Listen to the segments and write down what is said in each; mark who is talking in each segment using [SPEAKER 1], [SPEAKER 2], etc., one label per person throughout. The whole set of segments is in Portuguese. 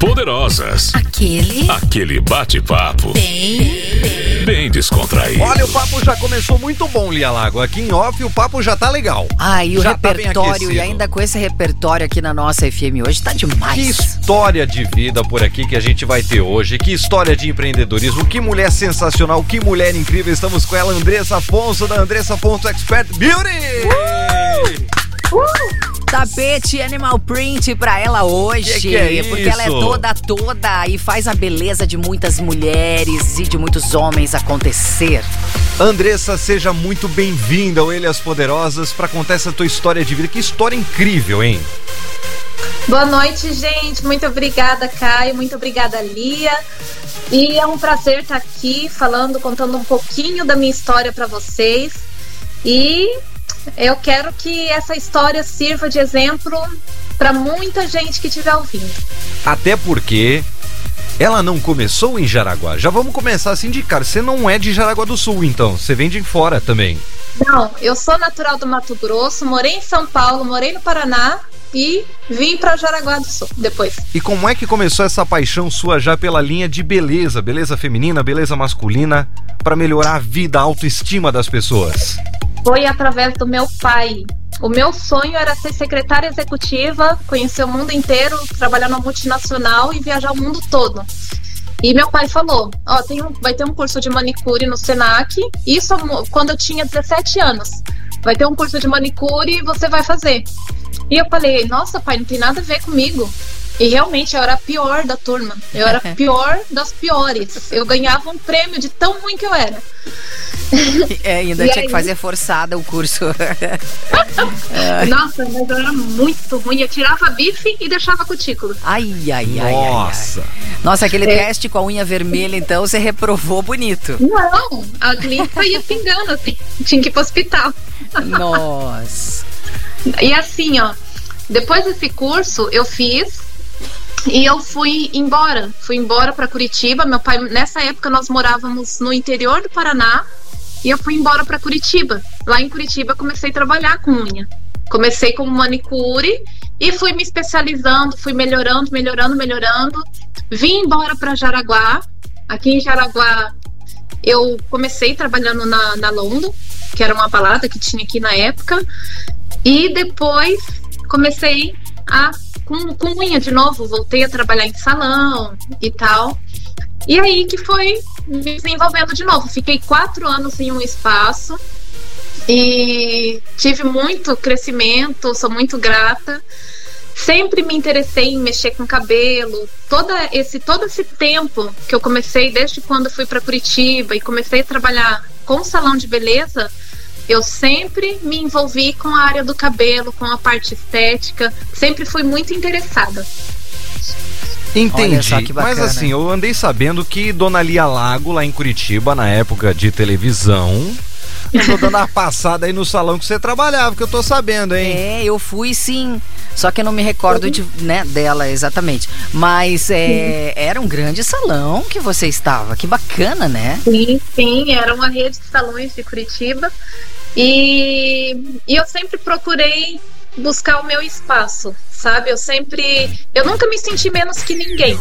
[SPEAKER 1] Poderosas.
[SPEAKER 2] Aquele.
[SPEAKER 1] Aquele bate-papo.
[SPEAKER 2] Bem.
[SPEAKER 1] Bem descontraído.
[SPEAKER 3] Olha, o papo já começou muito bom, Lia Lago. Aqui em off o papo já tá legal.
[SPEAKER 2] Ah, e o
[SPEAKER 3] Já tá
[SPEAKER 2] repertório,
[SPEAKER 3] aquecido.
[SPEAKER 2] e ainda com esse repertório aqui na nossa FM hoje, tá
[SPEAKER 3] Que
[SPEAKER 2] demais.
[SPEAKER 3] história de vida por aqui que a gente vai ter hoje. Que história de empreendedorismo. Que mulher sensacional. Que mulher incrível. Estamos com ela, Andressa Afonso, da Andressa Afonso Expert Beauty.
[SPEAKER 2] Tapete Animal Print pra ela hoje.
[SPEAKER 3] Que que é
[SPEAKER 2] porque ela é toda, toda e faz a beleza de muitas mulheres e de muitos homens acontecer.
[SPEAKER 3] Andressa, seja muito bem-vinda ao Ilhas Poderosas para contar essa tua história de vida. Que história incrível, hein?
[SPEAKER 4] Boa noite, gente. Muito obrigada, Caio. Muito obrigada, Lia. E é um prazer estar aqui falando, contando um pouquinho da minha história para vocês. E eu quero que essa história sirva de exemplo para muita gente que estiver ouvindo.
[SPEAKER 3] Até porque ela não começou em Jaraguá. Já vamos começar assim de cara. Você não é de Jaraguá do Sul, então. Você vem de fora também.
[SPEAKER 4] Não, eu sou natural do Mato Grosso, morei em São Paulo, morei no Paraná e vim para Jaraguá do Sul depois.
[SPEAKER 3] E como é que começou essa paixão sua já pela linha de beleza, beleza feminina, beleza masculina, para melhorar a vida, a autoestima das pessoas?
[SPEAKER 4] Foi através do meu pai. O meu sonho era ser secretária executiva, conhecer o mundo inteiro, trabalhar numa multinacional e viajar o mundo todo. E meu pai falou: Ó, tem um, vai ter um curso de manicure no Senac, isso quando eu tinha 17 anos. Vai ter um curso de manicure e você vai fazer. E eu falei: Nossa, pai, não tem nada a ver comigo. E realmente eu era a pior da turma. Eu era a pior das piores. Eu ganhava um prêmio de tão ruim que eu era.
[SPEAKER 2] É, ainda
[SPEAKER 4] E
[SPEAKER 2] tinha
[SPEAKER 4] aí?
[SPEAKER 2] que fazer forçada o curso.
[SPEAKER 4] Nossa, mas eu era muito ruim. Eu tirava bife e deixava cutícula.
[SPEAKER 2] ai, ai, ai, ai, ai.
[SPEAKER 3] Nossa!
[SPEAKER 2] Nossa, aquele
[SPEAKER 4] É.
[SPEAKER 2] teste com a unha vermelha, então, você reprovou bonito.
[SPEAKER 4] Não, a limpa ia pingando assim. Tinha que ir pro hospital.
[SPEAKER 2] Nossa.
[SPEAKER 4] E assim, ó, depois desse curso eu fiz e eu fui embora. Fui embora para Curitiba. Meu pai, nessa época nós morávamos no interior do Paraná e eu fui embora para Curitiba. Lá em Curitiba comecei a trabalhar com unha. Comecei como manicure e fui me especializando, fui melhorando, melhorando, melhorando. Vim embora para Jaraguá. Aqui em Jaraguá eu comecei trabalhando na, na Londo, que era uma balada que tinha aqui na época. E depois comecei a com, com unha de novo, voltei a trabalhar em salão e tal. E aí que foi me desenvolvendo de novo. Fiquei quatro anos em um espaço e tive muito crescimento, sou muito grata. Sempre me interessei em mexer com cabelo. Toda esse, todo esse tempo que eu comecei, desde quando fui para Curitiba e comecei a trabalhar com salão de beleza, eu sempre me envolvi com a área do cabelo, com a parte estética. Sempre fui muito interessada.
[SPEAKER 3] Entendi.
[SPEAKER 2] Olha só que bacana.
[SPEAKER 3] Mas assim, eu andei sabendo que Dona Lia Lago, lá em Curitiba, na época de televisão, andou dando uma passada aí no salão que você trabalhava, que eu tô sabendo, hein?
[SPEAKER 2] É, eu fui sim. Só que eu não me recordo de, né, dela exatamente. Mas é, era um grande salão que você estava. Que bacana, né?
[SPEAKER 4] Sim, sim, era uma rede de salões de Curitiba. E, e eu sempre procurei buscar o meu espaço, sabe? Eu sempre. Eu nunca me senti menos que ninguém.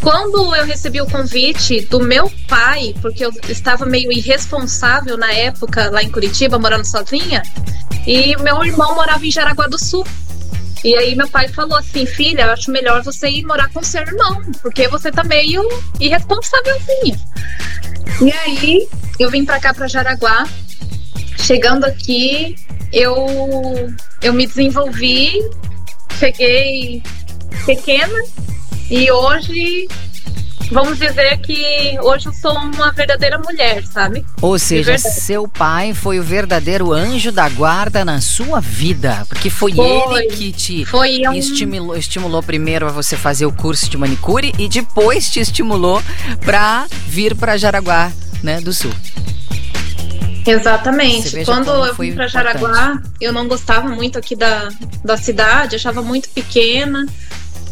[SPEAKER 4] Quando eu recebi o convite do meu pai, porque eu estava meio irresponsável na época lá em Curitiba, morando sozinha, e meu irmão morava em Jaraguá do Sul. E aí meu pai falou assim, filha, eu acho melhor você ir morar com seu irmão, porque você tá meio irresponsávelzinha. E aí eu vim pra cá pra Jaraguá. Chegando aqui, eu eu me desenvolvi, cheguei pequena e hoje vamos dizer que hoje eu sou uma verdadeira mulher, sabe?
[SPEAKER 2] Ou seja, seu pai foi o verdadeiro anjo da guarda na sua vida. Porque foi,
[SPEAKER 4] Foi.
[SPEAKER 2] ele que te
[SPEAKER 4] um
[SPEAKER 2] estimulou, estimulou primeiro a você fazer o curso de manicure e depois te estimulou pra vir pra Jaraguá, né, do Sul.
[SPEAKER 4] Exatamente. Quando eu pra
[SPEAKER 2] importante.
[SPEAKER 4] Jaraguá, eu não gostava muito aqui da, da cidade, achava muito pequena.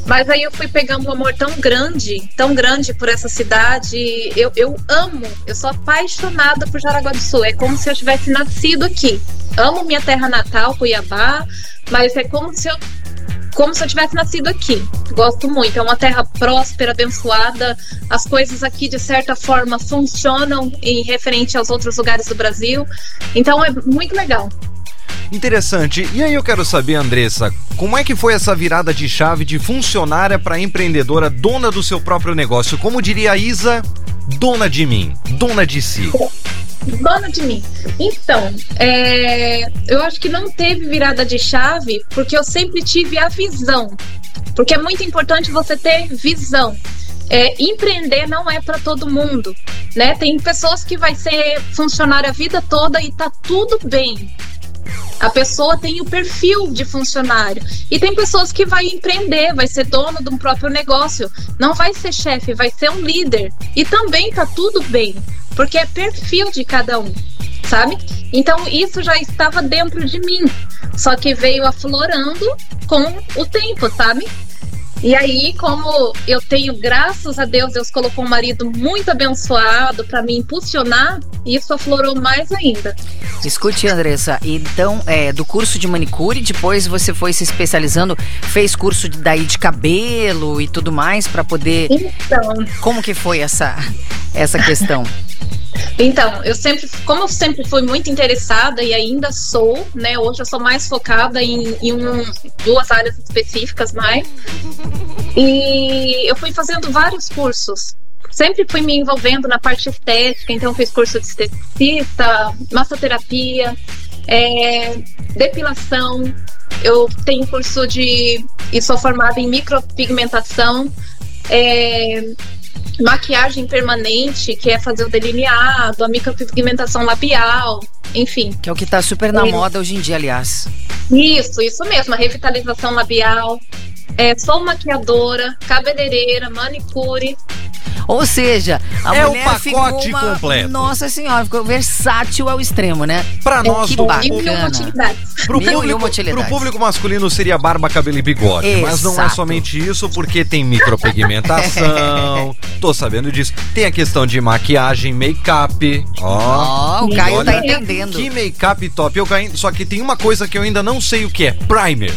[SPEAKER 4] Mas aí eu fui pegando um amor tão grande, tão grande por essa cidade. Eu, eu amo, eu sou apaixonada por Jaraguá do Sul. É como se eu tivesse nascido aqui. Amo minha terra natal, Cuiabá, mas é como se eu como se eu tivesse nascido aqui. Gosto muito. É uma terra próspera, abençoada. As coisas aqui, de certa forma, funcionam em referente aos outros lugares do Brasil. Então é muito legal.
[SPEAKER 3] Interessante. E aí eu quero saber, Andressa, como é que foi essa virada de chave de funcionária para empreendedora, dona do seu próprio negócio? Como diria a Isa, dona de mim, dona de si.
[SPEAKER 4] Dona de mim. Então, é, eu acho que não teve virada de chave porque eu sempre tive a visão. Porque é muito importante você ter visão. É, empreender não é para todo mundo, né? Tem pessoas que vai ser funcionário a vida toda e tá tudo bem. A pessoa tem o perfil de funcionário. E tem pessoas que vai empreender, vai ser dono de um próprio negócio. Não vai ser chefe, vai ser um líder. E também tá tudo bem, porque é perfil de cada um, sabe? Então isso já estava dentro de mim. Só que veio aflorando com o tempo, sabe? E aí, como eu tenho, graças a Deus, Deus colocou um marido muito abençoado para me impulsionar, isso aflorou mais ainda.
[SPEAKER 2] Escute, Andressa, então, é, do curso de manicure, depois você foi se especializando, fez curso de, daí de cabelo e tudo mais para poder.
[SPEAKER 4] Então.
[SPEAKER 2] Como que foi essa, essa questão?
[SPEAKER 4] Então, eu sempre, como eu sempre fui muito interessada e ainda sou, né? Hoje eu sou mais focada em, em um, duas áreas específicas mais. E eu fui fazendo vários cursos. Sempre fui me envolvendo na parte estética, então fiz curso de esteticista, massoterapia, é, depilação. Eu tenho curso de. e sou formada em micropigmentação. É, maquiagem permanente, que é fazer o delineado, a micropigmentação labial, enfim.
[SPEAKER 2] Que é o que tá super na moda hoje em dia, aliás.
[SPEAKER 4] Isso, isso mesmo, a revitalização labial. É, sou maquiadora, cabeleireira, manicure.
[SPEAKER 2] Ou seja, a
[SPEAKER 3] é
[SPEAKER 2] mulher
[SPEAKER 3] o pacote
[SPEAKER 2] ficou uma...
[SPEAKER 3] completo.
[SPEAKER 2] Nossa senhora, ficou versátil ao extremo, né?
[SPEAKER 3] Pra nós
[SPEAKER 2] que
[SPEAKER 3] do
[SPEAKER 2] bacana.
[SPEAKER 3] Pro público, pro público masculino seria barba, cabelo e bigode. Mas não é
[SPEAKER 2] Exato.
[SPEAKER 3] somente isso, porque tem micropigmentação. tô sabendo disso. Tem a questão de maquiagem, make-up. Ó.
[SPEAKER 2] Ó, o Caio tá
[SPEAKER 3] olha
[SPEAKER 2] entendendo.
[SPEAKER 3] Que make-up top. Eu Só que tem uma coisa que eu ainda não sei o que é: primer.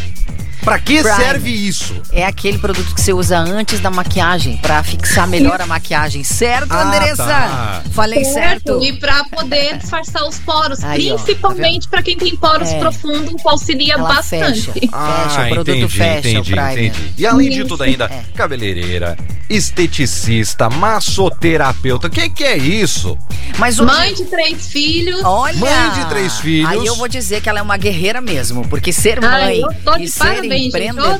[SPEAKER 3] Pra que
[SPEAKER 2] Primer.
[SPEAKER 3] serve isso?
[SPEAKER 2] É aquele produto que você usa antes da maquiagem, pra fixar melhor a maquiagem. Certo,
[SPEAKER 3] Ah,
[SPEAKER 2] Andressa?
[SPEAKER 3] tá.
[SPEAKER 2] Falei certo.
[SPEAKER 4] E para poder disfarçar os poros,
[SPEAKER 2] Aí, tá
[SPEAKER 4] principalmente para quem tem poros
[SPEAKER 2] É.
[SPEAKER 4] profundos, auxilia
[SPEAKER 2] Ela
[SPEAKER 4] bastante.
[SPEAKER 2] fecha. Fecha, o produto
[SPEAKER 3] Ah, entendi,
[SPEAKER 2] fecha,
[SPEAKER 3] entendi,
[SPEAKER 2] o primer.
[SPEAKER 3] entendi. E além de
[SPEAKER 4] Isso.
[SPEAKER 3] tudo ainda,
[SPEAKER 2] É.
[SPEAKER 3] cabeleireira, esteticista, massoterapeuta. O que, que é isso?
[SPEAKER 2] Mas hoje...
[SPEAKER 4] Mãe de três filhos.
[SPEAKER 2] Olha!
[SPEAKER 3] Mãe de três filhos.
[SPEAKER 2] Aí eu vou dizer que ela é uma guerreira mesmo, porque ser
[SPEAKER 4] Ai,
[SPEAKER 2] mãe
[SPEAKER 4] de
[SPEAKER 2] e ser
[SPEAKER 4] parabéns, gente. Oh,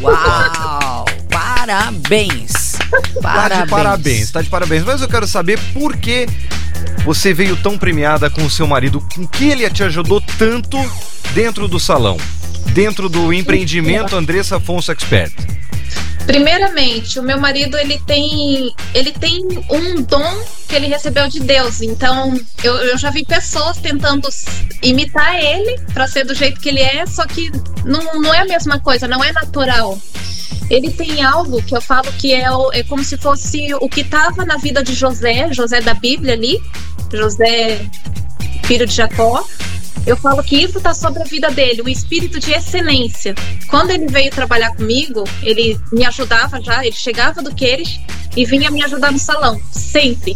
[SPEAKER 2] uau! Parabéns!
[SPEAKER 3] Tá
[SPEAKER 2] Parabéns!
[SPEAKER 3] de parabéns, tá de parabéns. Mas eu quero saber por que você veio tão premiada com o seu marido, com que ele te ajudou tanto dentro do salão, dentro do empreendimento Andressa Afonso Expert.
[SPEAKER 4] Primeiramente, o meu marido ele tem ele tem um dom que ele recebeu de Deus. Então, eu, eu já vi pessoas tentando imitar ele para ser do jeito que ele é, só que não, não é a mesma coisa, não é natural. Ele tem algo que eu falo que é, é como se fosse o que estava na vida de José, José da Bíblia ali, José, filho de Jacó. Eu falo que isso está sobre a vida dele, o espírito de excelência. Quando ele veio trabalhar comigo, ele me ajudava já, ele chegava do Queires e vinha me ajudar no salão, sempre.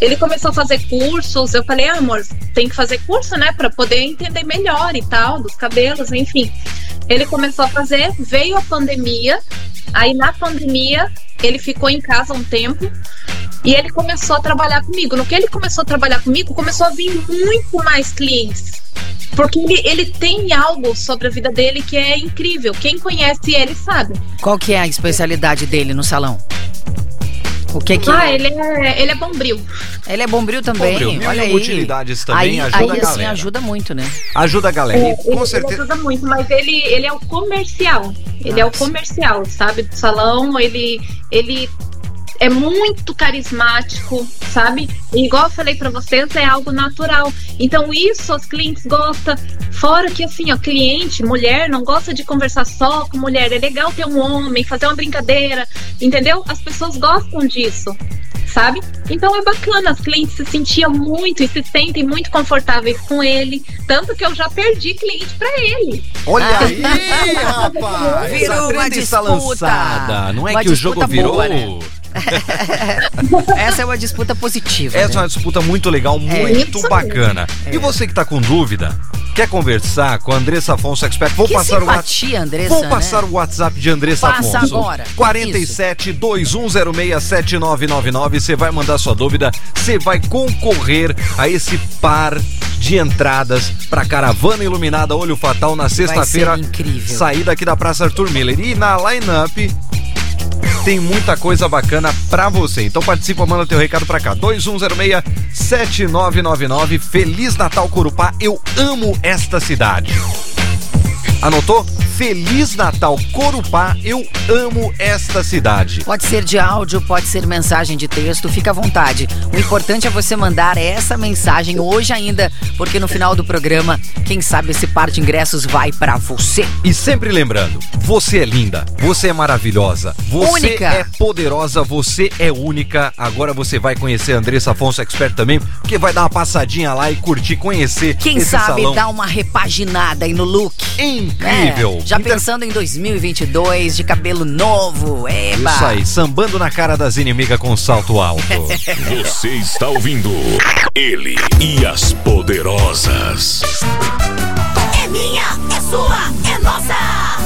[SPEAKER 4] Ele começou a fazer cursos, eu falei, ah, amor, tem que fazer curso, né, para poder entender melhor e tal, dos cabelos, enfim. Ele começou a fazer, veio a pandemia, aí na pandemia ele ficou em casa um tempo e ele começou a trabalhar comigo. No que ele começou a trabalhar comigo, começou a vir muito mais clientes. Porque ele, ele tem algo sobre a vida dele que é incrível. Quem conhece ele sabe.
[SPEAKER 2] Qual que é a especialidade dele no salão? O que que
[SPEAKER 4] Ah, ele é, ele é bombril.
[SPEAKER 2] Ele é bombril também,
[SPEAKER 3] Bombril,
[SPEAKER 2] olha aí.
[SPEAKER 3] utilidades também,
[SPEAKER 2] aí,
[SPEAKER 3] ajuda
[SPEAKER 2] aí,
[SPEAKER 3] a
[SPEAKER 2] assim,
[SPEAKER 3] galera.
[SPEAKER 2] ajuda muito, né?
[SPEAKER 3] Ajuda a galera.
[SPEAKER 4] É,
[SPEAKER 3] E, com
[SPEAKER 4] ele,
[SPEAKER 3] certeza.
[SPEAKER 4] ele ajuda muito, mas ele, ele é o comercial. Ele é o
[SPEAKER 2] Nossa.
[SPEAKER 4] comercial, sabe? Do salão, ele, ele é muito carismático, sabe? E igual eu falei pra vocês, é algo natural. Então isso os clientes gostam. Fora que assim, ó, cliente, mulher, não gosta de conversar só com mulher. É legal ter um homem, fazer uma brincadeira, entendeu? As pessoas gostam disso. sabe? Então é bacana, as clientes se sentiam muito e se sentem muito confortáveis com ele, tanto que eu já perdi cliente para ele.
[SPEAKER 3] Olha aí, rapaz!
[SPEAKER 2] Virou
[SPEAKER 3] a
[SPEAKER 2] uma disputa.
[SPEAKER 3] lançada. Não é
[SPEAKER 2] Uma
[SPEAKER 3] que o jogo virou.
[SPEAKER 2] boa, né? Essa é uma disputa positiva.
[SPEAKER 3] Essa é
[SPEAKER 2] né?
[SPEAKER 3] uma disputa muito legal, muito
[SPEAKER 4] Isso
[SPEAKER 3] bacana.
[SPEAKER 2] É.
[SPEAKER 3] E você que tá com dúvida, quer conversar com a Andressa Afonso Expert? Vou
[SPEAKER 2] Que
[SPEAKER 3] passar o WhatsApp.
[SPEAKER 2] simpatia, Andressa,
[SPEAKER 3] Vou
[SPEAKER 2] né?
[SPEAKER 3] passar o WhatsApp de Andressa
[SPEAKER 2] Passa
[SPEAKER 3] Afonso.
[SPEAKER 2] agora.
[SPEAKER 3] 47 2106 7999. Você vai mandar sua dúvida. Você vai concorrer a esse par de entradas para caravana iluminada Olho Fatal na sexta-feira. Saída aqui da Praça Arthur Miller. E na line-up tem muita coisa bacana pra você. Então participa, manda teu recado pra cá. 2106-7999. Feliz Natal Corupá. Eu amo esta cidade. Anotou? Feliz Natal Corupá. Eu amo esta cidade.
[SPEAKER 2] Pode ser de áudio, pode ser mensagem de texto, fica à vontade. O importante é você mandar essa mensagem hoje ainda, porque no final do programa, quem sabe esse par de ingressos vai pra você.
[SPEAKER 3] E sempre lembrando, você é linda, você é maravilhosa, você
[SPEAKER 2] Única.
[SPEAKER 3] é poderosa, você é única. Agora você vai conhecer a Andressa Afonso Expert também, porque vai dar uma passadinha lá e curtir, conhecer
[SPEAKER 2] Quem sabe
[SPEAKER 3] salão
[SPEAKER 2] dar uma repaginada aí no look.
[SPEAKER 3] Incrível.
[SPEAKER 2] né? Já
[SPEAKER 3] Inter-
[SPEAKER 2] pensando em 2022, de cabelo novo, eba.
[SPEAKER 3] Isso aí, sambando na cara das inimigas com salto alto.
[SPEAKER 1] Você está ouvindo ele e as poderosas.
[SPEAKER 5] É minha, é sua, é nossa!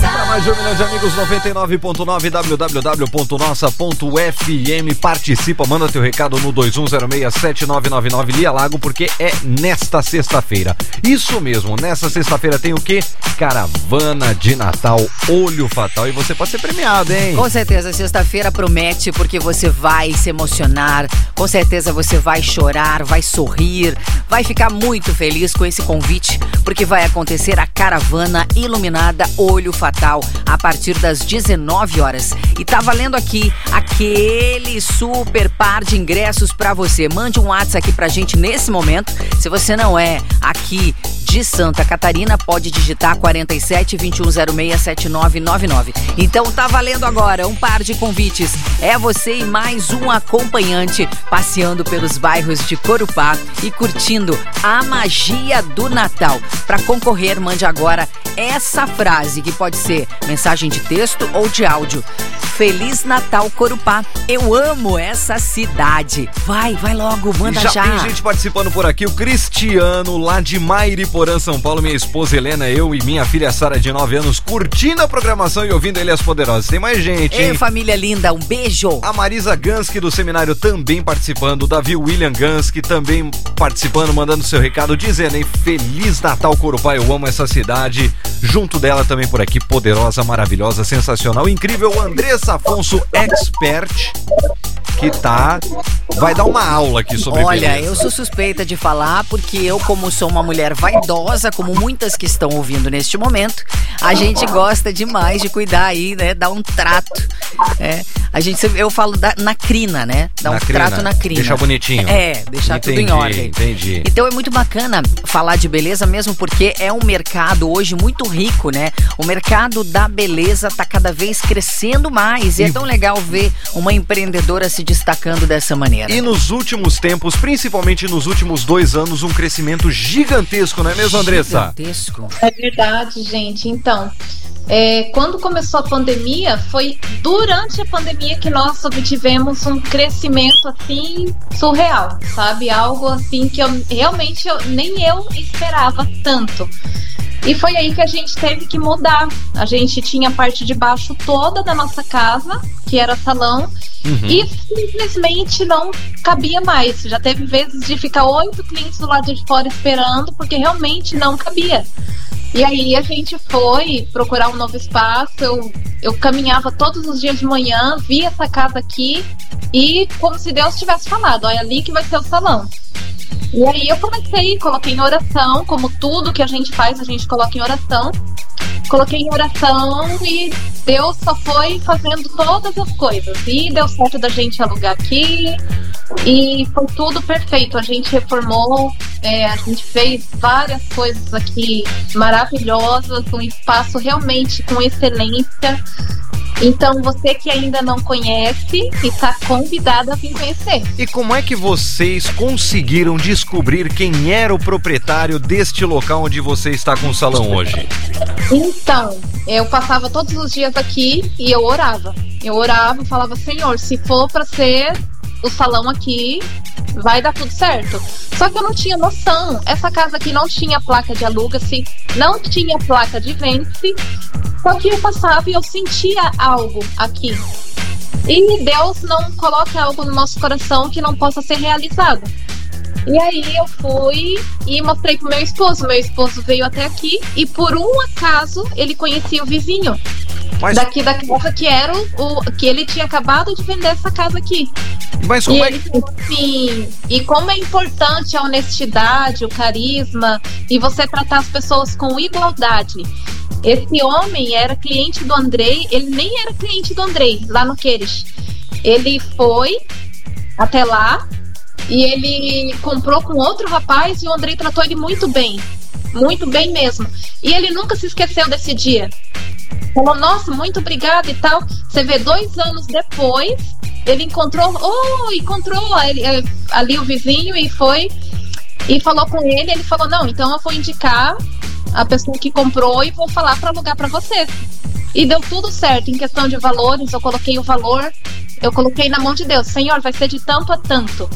[SPEAKER 3] Para mais de um milhão de amigos, 99.9 www.nossa.fm. Participa, manda teu recado no 21067999 Lia Lago, porque é nesta sexta-feira. Isso mesmo, nessa sexta-feira tem o quê? Caravana de Natal Olho Fatal. E você pode ser premiado, hein?
[SPEAKER 2] Com certeza, sexta-feira promete porque você vai se emocionar, com certeza você vai chorar, vai sorrir, vai ficar muito feliz com esse convite, porque vai acontecer a caravana iluminada Olho Fatal a partir das 19 horas. E tá valendo aqui aquele super par de ingressos pra você. Mande um WhatsApp aqui pra gente nesse momento. Se você não é aqui de Santa Catarina, pode digitar 47 2106 7999. Então tá valendo agora um par de convites. É você e mais um acompanhante passeando pelos bairros de Corupá e curtindo a magia do Natal. Para concorrer, mande agora essa frase que pode ser mensagem de texto ou de áudio. Feliz Natal Corupá. Eu amo essa cidade. Vai, vai logo, manda
[SPEAKER 3] já,
[SPEAKER 2] já.
[SPEAKER 3] tem gente participando por aqui, o Cristiano, lá de Mairiporã, São Paulo, minha esposa Helena, eu e minha filha Sara, de 9 anos, curtindo a programação e ouvindo ele as poderosas. Tem mais gente,
[SPEAKER 2] Ei,
[SPEAKER 3] hein?
[SPEAKER 2] família linda, um beijo.
[SPEAKER 3] A Marisa Gansky do seminário também participando, o Davi William Gansky também participando, mandando seu recado, dizendo, hein, Feliz Natal Corupá, eu amo essa cidade. Junto dela também por aqui, poderosa, maravilhosa, sensacional, incrível, Andressa Afonso, expert, que tá, vai dar uma aula aqui sobre
[SPEAKER 2] Olha,
[SPEAKER 3] beleza.
[SPEAKER 2] eu sou suspeita de falar porque eu, como sou uma mulher vaidosa, como muitas que estão ouvindo neste momento, a gente gosta demais de cuidar aí, né? Dar um trato. É, a gente, eu falo da- na crina, né? Dar um
[SPEAKER 3] Na crina,
[SPEAKER 2] trato na crina.
[SPEAKER 3] deixar bonitinho.
[SPEAKER 2] É, deixar tudo em
[SPEAKER 3] Entendi,
[SPEAKER 2] ordem.
[SPEAKER 3] entendi.
[SPEAKER 2] Então é muito bacana falar de beleza, mesmo porque é um mercado hoje muito rico, né? O mercado da beleza tá cada vez crescendo mais. E, é tão legal ver uma empreendedora se destacando dessa maneira.
[SPEAKER 3] E nos últimos tempos, principalmente nos últimos dois anos, um crescimento gigantesco, não é mesmo, Andressa?
[SPEAKER 2] Gigantesco.
[SPEAKER 4] É verdade, gente. Então, é, quando começou a pandemia, foi durante a pandemia que nós obtivemos um crescimento assim surreal, sabe? Algo assim que eu realmente eu- nem eu esperava tanto. E foi aí que a gente teve que mudar. A gente tinha a parte de baixo toda da nossa casa, que era salão, e simplesmente não cabia mais. Já teve vezes de ficar oito clientes do lado de fora esperando, porque realmente não cabia. E aí a gente foi procurar um novo espaço. Eu, eu caminhava todos os dias de manhã, vi essa casa aqui e como se Deus tivesse falado, olha ali que vai ser o salão. E aí eu comecei, coloquei em oração, como tudo que a gente faz, a gente coloca em oração. Coloquei em oração e Deus só foi fazendo todas as coisas. E deu certo da gente alugar aqui. E foi tudo perfeito. A gente reformou, é, a gente fez várias coisas aqui maravilhosas, um espaço realmente com excelência. Então, você que ainda não conhece, está convidado a vir conhecer.
[SPEAKER 3] E como é que vocês conseguiram descobrir quem era o proprietário deste local onde você está com o salão hoje?
[SPEAKER 4] Então, eu passava todos os dias aqui e eu orava. Eu orava falava, Senhor, se for para ser o salão aqui, vai dar tudo certo. Só que eu não tinha noção. Essa casa aqui não tinha placa de aluga-se, não tinha placa de vende-se. Só que eu passava e eu sentia algo aqui. E Deus não coloca algo no nosso coração que não possa ser realizado. E aí eu fui e mostrei pro meu esposo. Meu esposo veio até aqui e por um acaso ele conhecia o vizinho.
[SPEAKER 3] Mas,
[SPEAKER 4] Daqui da casa que era o, que ele tinha acabado de vender essa casa aqui.
[SPEAKER 3] mas
[SPEAKER 4] E
[SPEAKER 3] como é
[SPEAKER 4] ele
[SPEAKER 3] que.
[SPEAKER 4] assim, e como é importante a honestidade, o carisma e você tratar as pessoas com igualdade. Esse homem era cliente do Andrei, ele nem era cliente do Andrei, lá no Queires. Ele foi até lá e ele comprou com outro rapaz e o Andrei tratou ele muito bem. Muito bem mesmo. E ele nunca se esqueceu desse dia. Falou, nossa, muito obrigada e tal. Você vê, dois anos depois, ele encontrou, oh, encontrou eh, ali o vizinho e foi e falou com ele. Ele falou, não, então eu vou indicar a pessoa que comprou e vou falar para alugar para você. E deu tudo certo em questão de valores. Eu coloquei o valor, eu coloquei na mão de Deus. Senhor, vai ser de tanto a tanto.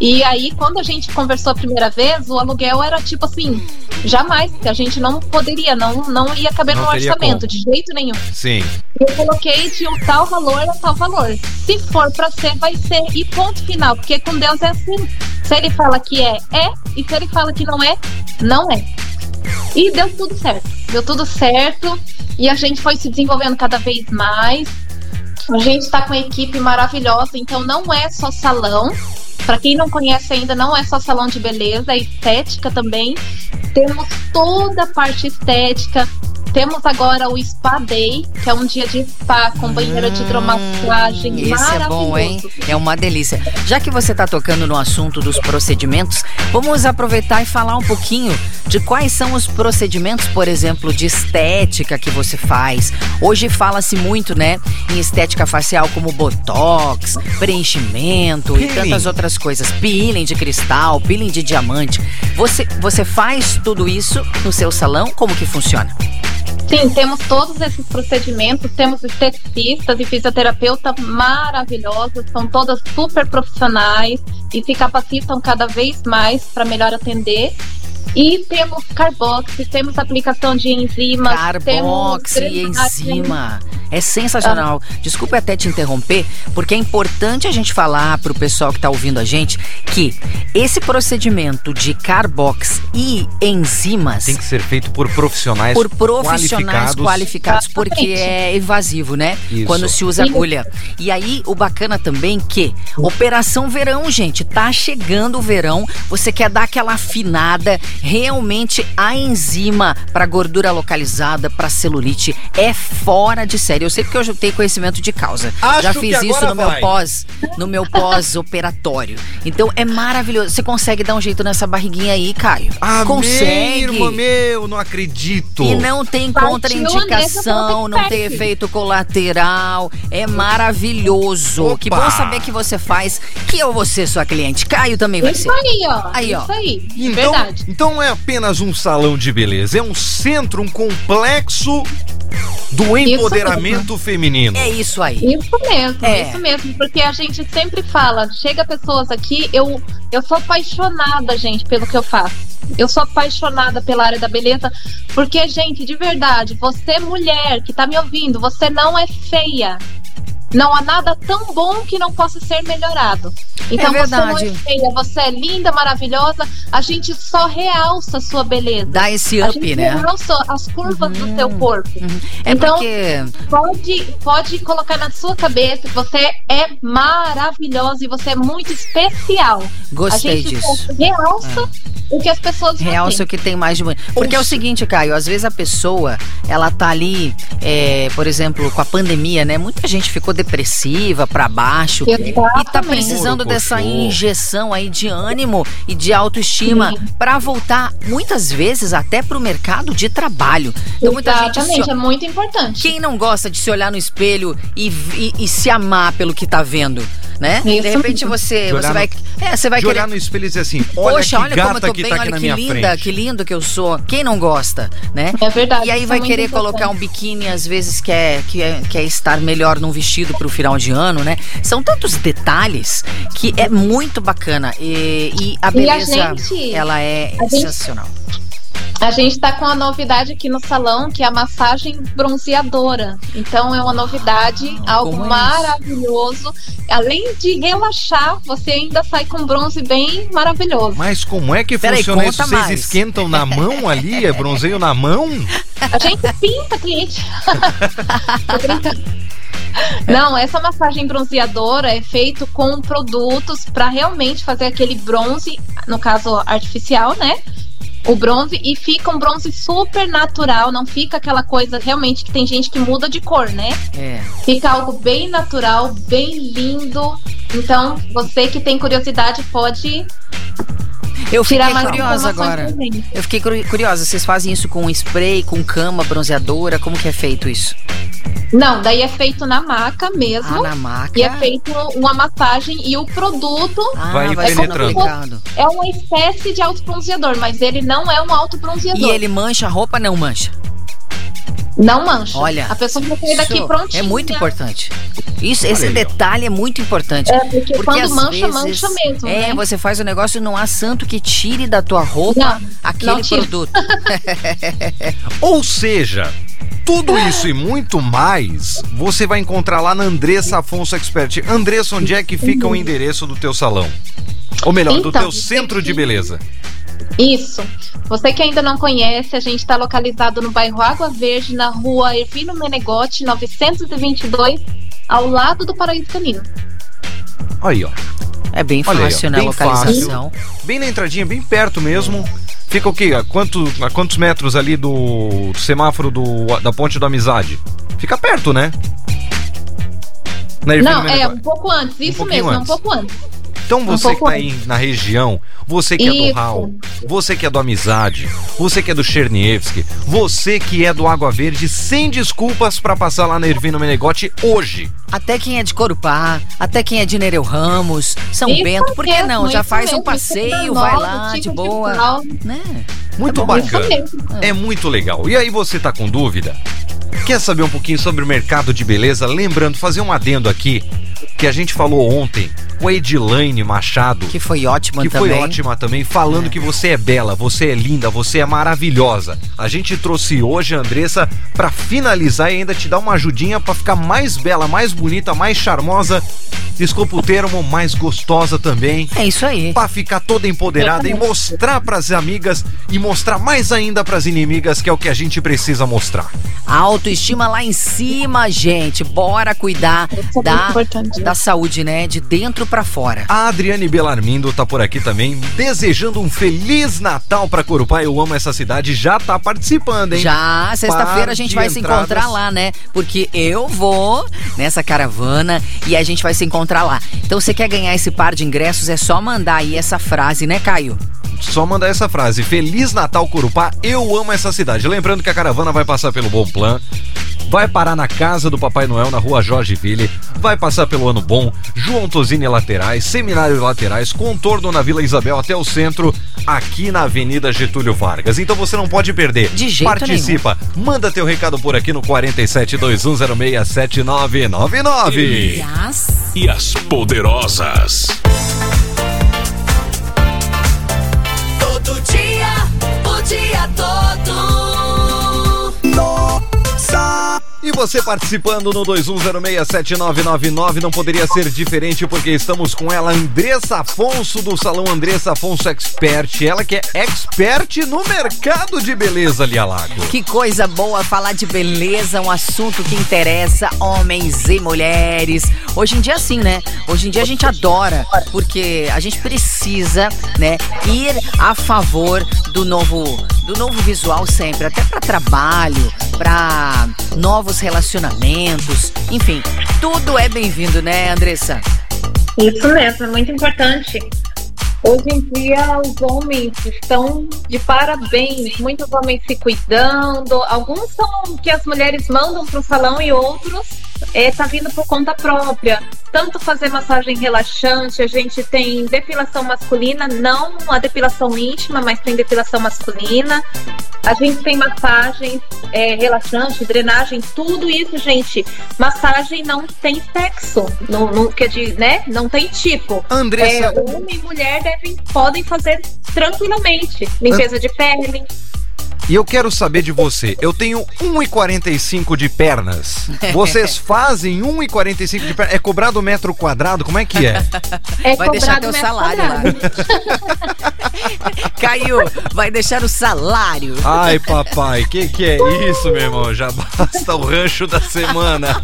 [SPEAKER 4] E aí, quando a gente conversou a primeira vez, o aluguel era tipo assim, jamais, que a gente não poderia, não, não ia caber
[SPEAKER 3] Não
[SPEAKER 4] no orçamento,
[SPEAKER 3] como.
[SPEAKER 4] de jeito nenhum.
[SPEAKER 3] Sim.
[SPEAKER 4] Eu coloquei de um tal valor a tal valor. Se for pra ser, vai ser. E ponto final. Porque com Deus é assim. Se ele fala que é, é. E se ele fala que não é, não é. E deu tudo certo. Deu tudo certo. E a gente foi se desenvolvendo cada vez mais. A gente está com uma equipe maravilhosa. Então não é só salão. Para quem não conhece ainda, não é só salão de beleza, é estética também. Temos toda a parte estética. Temos agora o Spa Day, que é um dia de spa com banheira de hidromassagem.
[SPEAKER 2] Esse é bom, hein? É uma delícia. Já que você está tocando no assunto dos procedimentos, vamos aproveitar e falar um pouquinho de quais são os procedimentos, por exemplo, de estética que você faz. Hoje fala-se muito, né, em estética facial como botox, preenchimento e
[SPEAKER 3] Peeling.
[SPEAKER 2] tantas outras coisas. Peeling de cristal, peeling de diamante. Você, você faz tudo isso no seu salão? Como que funciona?
[SPEAKER 4] Sim, temos todos esses procedimentos, temos esteticistas e fisioterapeutas maravilhosos, são todas super profissionais e se capacitam cada vez mais para melhor atender. E temos carbox, temos aplicação de enzimas,
[SPEAKER 2] Carbox
[SPEAKER 4] temos
[SPEAKER 2] e enzima. É sensacional. Desculpe até te interromper, porque é importante a gente falar pro pessoal que tá ouvindo a gente que esse procedimento de carbox e enzimas
[SPEAKER 3] Tem que ser feito por profissionais
[SPEAKER 2] por profissionais
[SPEAKER 3] qualificados.
[SPEAKER 2] qualificados, porque é evasivo, né?
[SPEAKER 3] Isso.
[SPEAKER 2] Quando se usa agulha. E aí, o bacana também que Operação Verão, gente, tá chegando o verão, você quer dar aquela afinada, realmente a enzima para gordura localizada, para celulite é fora de série. Eu sei porque eu já tenho conhecimento de causa.
[SPEAKER 3] Acho
[SPEAKER 2] já fiz isso no meu pós, no meu pós-operatório. Então é maravilhoso. Você consegue dar um jeito nessa barriguinha aí, Caio?
[SPEAKER 3] Amém,
[SPEAKER 2] consegue.
[SPEAKER 3] irmã meu, não acredito.
[SPEAKER 2] E não tem
[SPEAKER 4] Partiu
[SPEAKER 2] contraindicação, não tem efeito colateral. É maravilhoso.
[SPEAKER 3] Opa!
[SPEAKER 2] Que bom saber que você faz, que eu vou ser sua cliente. Caio também vai
[SPEAKER 4] Isso
[SPEAKER 2] ser.
[SPEAKER 4] aí, ó.
[SPEAKER 2] Aí, ó.
[SPEAKER 4] Isso aí.
[SPEAKER 3] Então,
[SPEAKER 4] Verdade.
[SPEAKER 3] Então não é apenas um salão de beleza, é um centro, um complexo do empoderamento feminino.
[SPEAKER 2] É isso aí.
[SPEAKER 4] Isso mesmo,
[SPEAKER 2] É.
[SPEAKER 4] isso mesmo, porque a gente sempre fala, chega pessoas aqui, eu, eu sou apaixonada, gente, pelo que eu faço. Eu sou apaixonada pela área da beleza, porque, gente, de verdade, você mulher que tá me ouvindo, você não é feia. Não há nada tão bom que não possa ser melhorado. Então
[SPEAKER 2] É
[SPEAKER 4] você não é feia, você é linda, maravilhosa, a gente só realça a sua beleza.
[SPEAKER 2] Dá esse
[SPEAKER 4] a
[SPEAKER 2] up,
[SPEAKER 4] gente
[SPEAKER 2] né?
[SPEAKER 4] realça as curvas do seu corpo.
[SPEAKER 2] É
[SPEAKER 4] então,
[SPEAKER 2] porque.
[SPEAKER 4] pode, pode colocar na sua cabeça que você é maravilhosa e você é muito especial.
[SPEAKER 2] Gostei
[SPEAKER 4] a gente
[SPEAKER 2] disso.
[SPEAKER 4] realça o que as pessoas
[SPEAKER 2] Realça o que tem mais de bonito. Porque é o seguinte, Caio, às vezes a pessoa, ela tá ali, é, por exemplo, com a pandemia, né? Muita gente ficou depressiva, pra baixo. E tá
[SPEAKER 4] Exatamente.
[SPEAKER 2] precisando dessa injeção aí de ânimo e de autoestima pra voltar, muitas vezes, até pro mercado de trabalho. Então, muita gente
[SPEAKER 4] Exatamente,
[SPEAKER 2] se-
[SPEAKER 4] é muito importante.
[SPEAKER 2] Quem não gosta de se olhar no espelho e, e- e se amar pelo que tá vendo, né?
[SPEAKER 4] Isso
[SPEAKER 2] de repente você, você vai, é, você vai querer
[SPEAKER 3] olhar no espelho e dizer assim: olha
[SPEAKER 2] Poxa,
[SPEAKER 3] que
[SPEAKER 2] olha como eu
[SPEAKER 3] gata
[SPEAKER 2] tô
[SPEAKER 3] que
[SPEAKER 2] bem,
[SPEAKER 3] tá
[SPEAKER 2] olha que linda,
[SPEAKER 3] frente.
[SPEAKER 2] que lindo que eu sou. Quem não gosta, né?
[SPEAKER 4] É verdade,
[SPEAKER 2] E aí vai
[SPEAKER 4] é muito
[SPEAKER 2] querer
[SPEAKER 4] importante.
[SPEAKER 2] colocar um biquíni, às vezes quer, quer, quer estar melhor num vestido pro final de ano, né? São tantos detalhes que é muito bacana. E, e a
[SPEAKER 4] E a
[SPEAKER 2] beleza,
[SPEAKER 4] gente-
[SPEAKER 2] ela é
[SPEAKER 4] a gente-
[SPEAKER 2] sensacional.
[SPEAKER 4] A gente tá com uma novidade aqui no salão, que é a massagem bronzeadora. Então é uma novidade, algo
[SPEAKER 2] como é
[SPEAKER 4] maravilhoso. Além de relaxar, você ainda sai com bronze bem maravilhoso.
[SPEAKER 3] Mas como é que
[SPEAKER 2] Peraí,
[SPEAKER 3] funciona isso?
[SPEAKER 2] conta
[SPEAKER 3] Vocês
[SPEAKER 2] mais.
[SPEAKER 3] esquentam na mão ali? É bronzeio na mão?
[SPEAKER 4] A gente pinta, cliente. Tô brincando. Não, essa massagem bronzeadora é feito com produtos para realmente fazer aquele bronze, no caso artificial, né? O bronze e fica um bronze super natural, não fica aquela coisa realmente que tem gente que muda de cor, né?
[SPEAKER 2] É.
[SPEAKER 4] Fica algo bem natural, bem lindo. Então, você que tem curiosidade pode
[SPEAKER 2] Eu fiquei curiosa agora. Eu fiquei curi- curiosa. Vocês fazem isso com spray, com cama, bronzeadora? Como que é feito isso?
[SPEAKER 4] Não, daí é feito na maca mesmo.
[SPEAKER 2] Ah, na maca.
[SPEAKER 4] E é feito uma massagem e o produto
[SPEAKER 2] Ah,
[SPEAKER 3] Vai
[SPEAKER 2] vai, sendo
[SPEAKER 3] penetrando.
[SPEAKER 4] é uma espécie de autobronzeador, mas ele não é um autobronzeador.
[SPEAKER 2] E ele mancha a roupa? Não mancha.
[SPEAKER 4] Não mancha.
[SPEAKER 2] Olha,
[SPEAKER 4] a pessoa vai sair daqui prontinha.
[SPEAKER 2] É muito importante. Isso, esse
[SPEAKER 3] aí, ó.
[SPEAKER 2] detalhe é muito importante.
[SPEAKER 4] É, porque, quando
[SPEAKER 2] às
[SPEAKER 4] mancha,
[SPEAKER 2] vezes,
[SPEAKER 4] mancha mesmo.
[SPEAKER 2] É,
[SPEAKER 4] né?
[SPEAKER 2] você faz o negócio e não há santo que tire da tua roupa
[SPEAKER 4] Não,
[SPEAKER 2] aquele
[SPEAKER 4] não
[SPEAKER 2] produto.
[SPEAKER 3] Ou seja, tudo isso e muito mais você vai encontrar lá na Andressa Afonso Expert. Andressa, onde é que fica o endereço do teu salão? Ou melhor, do
[SPEAKER 4] Então,
[SPEAKER 3] teu centro de beleza.
[SPEAKER 4] Isso. Você que ainda não conhece, a gente está localizado no bairro Água Verde, na rua Ervino Menegote, 922, ao lado do Paraíso Canino.
[SPEAKER 3] Aí, ó.
[SPEAKER 2] É bem
[SPEAKER 3] Olha aí,
[SPEAKER 2] fácil, né? A
[SPEAKER 3] bem
[SPEAKER 2] localização.
[SPEAKER 3] Bem na entradinha, bem perto mesmo. Fica o quê? A, quanto, a quantos metros ali do semáforo do, da Ponte da Amizade? Fica perto, né?
[SPEAKER 4] Não, é
[SPEAKER 3] Menegote.
[SPEAKER 4] um pouco antes, isso mesmo, é um
[SPEAKER 3] antes.
[SPEAKER 4] pouco antes.
[SPEAKER 3] Então você que
[SPEAKER 4] pouco
[SPEAKER 3] tá aí na região, você que é do
[SPEAKER 4] Isso.
[SPEAKER 3] Hall, você que é do Amizade, você que é do Chernievski, você que é do Água Verde, sem desculpas pra passar lá na Ervino Menegote hoje.
[SPEAKER 2] Até quem é de Corupá, até quem é de Nereu Ramos, São
[SPEAKER 4] Isso
[SPEAKER 2] Bento, por que
[SPEAKER 4] mesmo,
[SPEAKER 2] não? Já
[SPEAKER 4] isso
[SPEAKER 2] faz um
[SPEAKER 4] mesmo,
[SPEAKER 2] passeio,
[SPEAKER 4] Estrada
[SPEAKER 2] vai
[SPEAKER 4] Nova,
[SPEAKER 2] lá de
[SPEAKER 4] Tico
[SPEAKER 2] boa.
[SPEAKER 4] Cal.
[SPEAKER 2] Né?
[SPEAKER 3] Muito
[SPEAKER 2] bom.
[SPEAKER 3] bacana.
[SPEAKER 4] Isso.
[SPEAKER 3] É muito legal. E aí você tá com dúvida? Quer saber um pouquinho sobre o mercado de beleza? Lembrando, fazer um adendo aqui, que a gente falou ontem com a Edilaine Machado.
[SPEAKER 2] Que foi ótima
[SPEAKER 3] que
[SPEAKER 2] também.
[SPEAKER 3] foi ótima também, falando que você é bela, você é linda, você é maravilhosa. A gente trouxe hoje a Andressa pra finalizar e ainda te dar uma ajudinha pra ficar mais bela, mais bonita, mais charmosa. Desculpa o termo, mais gostosa também.
[SPEAKER 2] É isso aí.
[SPEAKER 3] Pra ficar toda empoderada e mostrar pras amigas e mostrar mais ainda pras inimigas, que é o que a gente precisa mostrar.
[SPEAKER 2] A autoestima lá em cima, gente. Bora cuidar
[SPEAKER 4] é
[SPEAKER 2] da, da saúde, né? De dentro pra fora.
[SPEAKER 3] A Adriane Belarmindo tá por aqui também, desejando um feliz Natal pra Corupá. Eu amo essa cidade, já tá participando, hein?
[SPEAKER 2] Já, sexta-feira a gente vai se
[SPEAKER 3] entradas.
[SPEAKER 2] encontrar lá, né? Porque eu vou nessa caravana e a gente vai se encontrar lá. Então, você quer ganhar esse par de ingressos, é só mandar aí essa frase, né, Caio?
[SPEAKER 3] Só mandar essa frase: Feliz Natal Corupá, eu amo essa cidade. Lembrando que a caravana vai passar pelo Bom Plan, vai parar na casa do Papai Noel na rua Jorge Ville, vai passar pelo Ano Bom, João Tosini Laterais, Seminário Laterais, contorno na Vila Isabel até o centro, aqui na Avenida Getúlio Vargas. Então você não pode perder.
[SPEAKER 2] De jeito
[SPEAKER 3] Participa, manda teu recado por aqui no 4721067999.
[SPEAKER 1] E as poderosas.
[SPEAKER 3] E você participando no 21067999. Não poderia ser diferente porque estamos com ela, Andressa Afonso, do Salão Andressa Afonso Expert. Ela que é expert no mercado de beleza ali, Alago.
[SPEAKER 2] Que coisa boa falar de beleza, um assunto que interessa homens e mulheres. Hoje em dia, sim, né? Hoje em dia a gente adora, porque a gente precisa, né, ir a favor do novo, do novo visual sempre, até para trabalho, para novos relacionamentos, enfim, tudo é bem-vindo, né, Andressa?
[SPEAKER 4] Isso mesmo, é muito importante. Hoje em dia, os homens estão de parabéns. Muitos homens se cuidando. Alguns são que as mulheres mandam para o salão e outros é, tá vindo por conta própria. Tanto fazer massagem relaxante, a gente tem depilação masculina, não a depilação íntima, mas tem depilação masculina. A gente tem massagem é, relaxante, drenagem, tudo isso, gente. Massagem não tem sexo, não, não, quer dizer, né? Não tem tipo.
[SPEAKER 3] Andressa-
[SPEAKER 4] É, homem e mulher devem, podem fazer tranquilamente. Limpeza de pele.
[SPEAKER 3] E eu quero saber de você. Eu tenho 1,45 de pernas. Vocês fazem 1,45 de pernas? É cobrado metro quadrado? Como é que é?
[SPEAKER 4] É
[SPEAKER 2] Vai deixar teu salário lá.
[SPEAKER 4] quadrado.
[SPEAKER 2] Caiu, vai deixar o salário.
[SPEAKER 3] Ai, papai, que que é isso, meu irmão? Já basta o rancho da semana.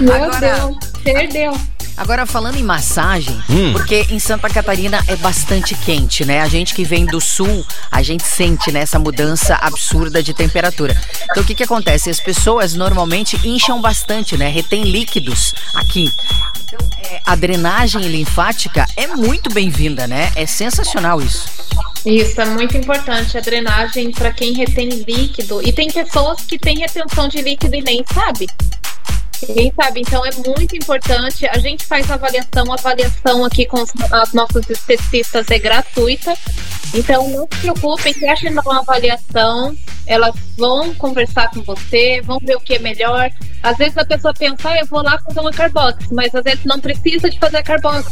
[SPEAKER 4] Meu
[SPEAKER 2] Agora-
[SPEAKER 4] Deus, perdeu.
[SPEAKER 2] Agora falando em massagem,
[SPEAKER 3] Hum.
[SPEAKER 2] porque em Santa Catarina é bastante quente, né? A gente que vem do sul, a gente sente né, essa mudança absurda de temperatura. Então o que que acontece? As pessoas normalmente incham bastante, né? Retém líquidos aqui. Então é, a drenagem linfática é muito bem-vinda, né? É sensacional isso.
[SPEAKER 4] Isso é muito importante, a drenagem para quem retém líquido. E tem pessoas que têm retenção de líquido e nem sabe. Ninguém sabe, então é muito importante. A gente faz avaliação, avaliação aqui com as nossos especialistas é gratuita. Então não se preocupem, que achem uma avaliação, elas vão conversar com você, vão ver o que é melhor. Às vezes a pessoa pensa, ah, eu vou lá fazer uma carbox, mas às vezes não precisa de fazer a carbox.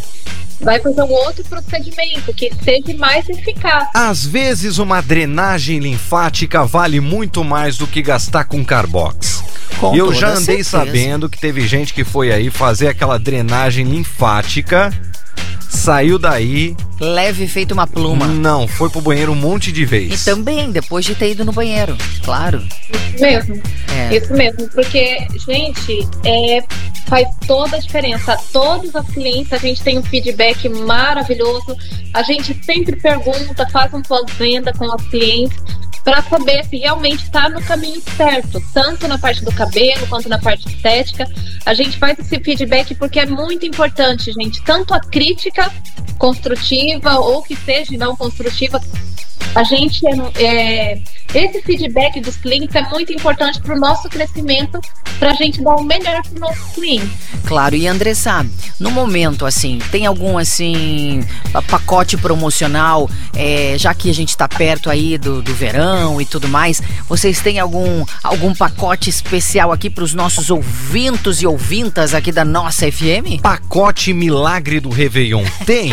[SPEAKER 4] Vai fazer um outro procedimento que seja mais eficaz.
[SPEAKER 3] Às vezes uma drenagem linfática vale muito mais do que gastar com Carbox.
[SPEAKER 2] Com
[SPEAKER 3] E eu já andei
[SPEAKER 2] certeza.
[SPEAKER 3] sabendo que teve gente que foi aí fazer aquela drenagem linfática, saiu daí,
[SPEAKER 2] Leve feito uma pluma.
[SPEAKER 3] não, foi pro banheiro um monte de
[SPEAKER 2] E
[SPEAKER 3] vez.
[SPEAKER 2] também depois de ter ido no banheiro, claro.
[SPEAKER 4] Isso mesmo.
[SPEAKER 2] É.
[SPEAKER 4] Isso mesmo, porque, gente, é, faz toda a diferença. Todos os clientes, a gente tem um feedback maravilhoso. A gente sempre pergunta, faz um pós-venda com os clientes para saber se realmente está no caminho certo, tanto na parte do cabelo quanto na parte estética. A gente faz esse feedback porque é muito importante, gente. Tanto a crítica construtiva ou que seja não construtiva, a gente é, é, esse feedback dos clientes é muito importante para o nosso crescimento, para a gente dar o melhor para o nosso cliente.
[SPEAKER 2] Claro, e Andressa, no momento, assim, tem algum, assim, pa- pacote promocional, é, já que a gente tá perto aí do, do verão e tudo mais. Vocês têm algum, algum pacote especial aqui para os nossos ouvintos e ouvintas aqui da nossa FM?
[SPEAKER 3] Pacote Milagre do Réveillon. Tem?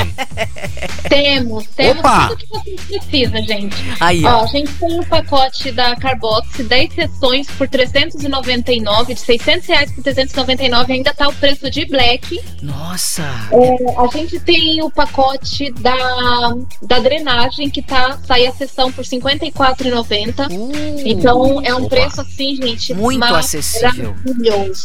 [SPEAKER 4] temos, temos
[SPEAKER 3] Opa!
[SPEAKER 4] tudo que você precisa, gente.
[SPEAKER 2] Aí,
[SPEAKER 4] ó,
[SPEAKER 2] ó.
[SPEAKER 4] a gente tem o um pacote da Carbox, 10 sessões por 399, de 600 reais por 399, ainda tá o preço de Black.
[SPEAKER 2] Nossa!
[SPEAKER 4] É, a gente tem o pacote da, da drenagem, que tá, sai a sessão por 54 4,90.
[SPEAKER 2] Uh.
[SPEAKER 4] Então é um
[SPEAKER 3] opa.
[SPEAKER 4] preço assim, gente,
[SPEAKER 2] muito acessível.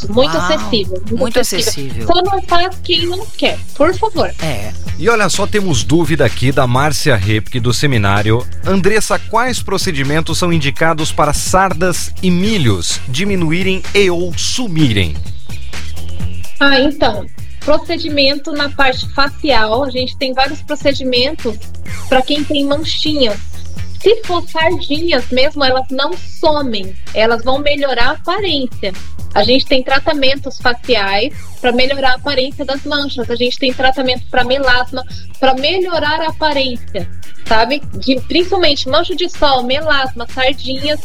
[SPEAKER 4] Muito
[SPEAKER 2] Uau,
[SPEAKER 4] acessível.
[SPEAKER 2] Muito, muito acessível. acessível.
[SPEAKER 4] Só não faz quem não quer, por favor.
[SPEAKER 2] É.
[SPEAKER 3] E olha só, temos dúvida aqui da Márcia Repke do seminário. Andressa, quais procedimentos são indicados para sardas e milhos diminuírem e ou sumirem?
[SPEAKER 4] Ah, então, procedimento na parte facial, a gente tem vários procedimentos para quem tem manchinhas se for sardinhas mesmo, elas não somem, elas vão melhorar a aparência. A gente tem tratamentos faciais para melhorar a aparência das manchas. A gente tem tratamento para melasma, para melhorar a aparência, sabe? De, principalmente mancha de sol, melasma, sardinhas,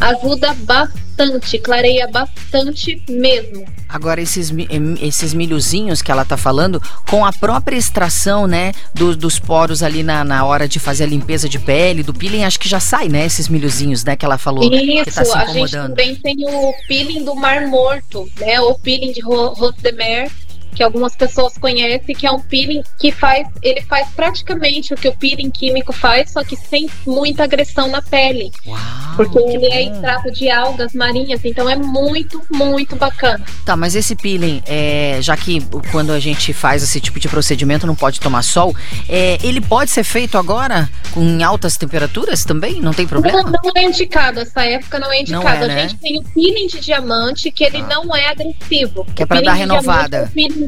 [SPEAKER 4] ajuda bastante clareia bastante mesmo.
[SPEAKER 2] Agora, esses, esses milhozinhos que ela tá falando, com a própria extração, né, do- dos poros ali na, na hora de fazer a limpeza de pele, do peeling, acho que já sai, né, esses milhozinhos, né, que ela falou que
[SPEAKER 4] Isso,
[SPEAKER 2] tá se
[SPEAKER 4] a gente também tem o peeling do Mar Morto, né? O peeling de Ro- Rosemer, que algumas pessoas conhecem, que é um peeling que faz, ele faz praticamente o que o peeling químico faz, só que sem muita agressão na pele.
[SPEAKER 2] Uau,
[SPEAKER 4] Porque
[SPEAKER 2] que
[SPEAKER 4] ele é extrato de algas marinhas, então é muito, muito bacana.
[SPEAKER 2] Tá, mas esse peeling, é, já que quando a gente faz esse tipo de procedimento não pode tomar sol, é, ele pode ser feito agora com em altas temperaturas também? Não tem problema?
[SPEAKER 4] Não, não é indicado, essa época não é
[SPEAKER 2] Não
[SPEAKER 4] indicado.
[SPEAKER 2] é, né?
[SPEAKER 4] A gente tem o peeling de diamante, que ele não é agressivo.
[SPEAKER 2] Que é
[SPEAKER 4] peeling
[SPEAKER 2] dar
[SPEAKER 4] de diamante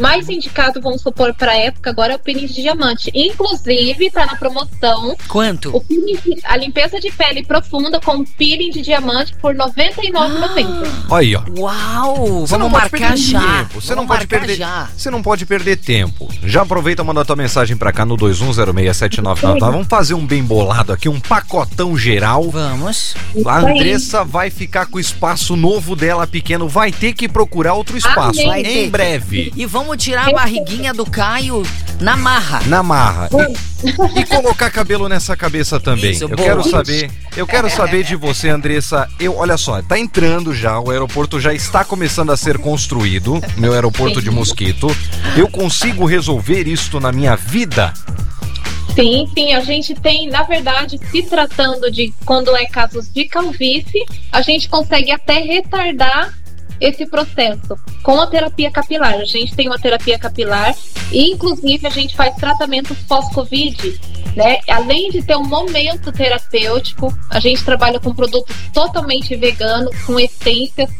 [SPEAKER 4] mais indicado, vamos supor, pra época, agora é o peeling de diamante. Inclusive, tá na promoção.
[SPEAKER 2] Quanto?
[SPEAKER 4] O peeling de- a limpeza de pele profunda com peeling de diamante por R$ 99,90.
[SPEAKER 3] Olha aí, ó.
[SPEAKER 2] Uau!
[SPEAKER 3] Você não
[SPEAKER 2] vamos
[SPEAKER 3] pode
[SPEAKER 2] marcar
[SPEAKER 3] perder
[SPEAKER 2] já.
[SPEAKER 3] tempo. Você
[SPEAKER 2] Vamos
[SPEAKER 3] não pode perder.
[SPEAKER 2] já.
[SPEAKER 3] Você não pode perder tempo. Já aproveita e manda a tua mensagem pra cá no 21067999. Vamos fazer um bem bolado aqui, um pacotão geral.
[SPEAKER 2] Vamos.
[SPEAKER 3] A. Andressa vai ficar com o espaço novo dela pequeno, vai ter que procurar outro espaço
[SPEAKER 4] Amém.
[SPEAKER 3] Em breve.
[SPEAKER 2] E vamos tirar a barriguinha do Caio na marra.
[SPEAKER 3] Na marra. E, e colocar cabelo nessa cabeça também.
[SPEAKER 2] Isso,
[SPEAKER 3] eu
[SPEAKER 2] boa.
[SPEAKER 3] quero saber, eu quero saber de você, Andressa. Eu, olha só, tá entrando já, o aeroporto já está começando a ser construído, meu aeroporto de Mosquito. Eu consigo resolver isto na minha vida?
[SPEAKER 4] Sim, sim, a gente tem, na verdade, se tratando de quando é casos de calvície, a gente consegue até retardar esse processo com a terapia capilar. A gente tem uma terapia capilar e, inclusive, a gente faz tratamento pós-Covid, né? Além de ter um momento terapêutico, a gente trabalha com produtos totalmente veganos, com essências.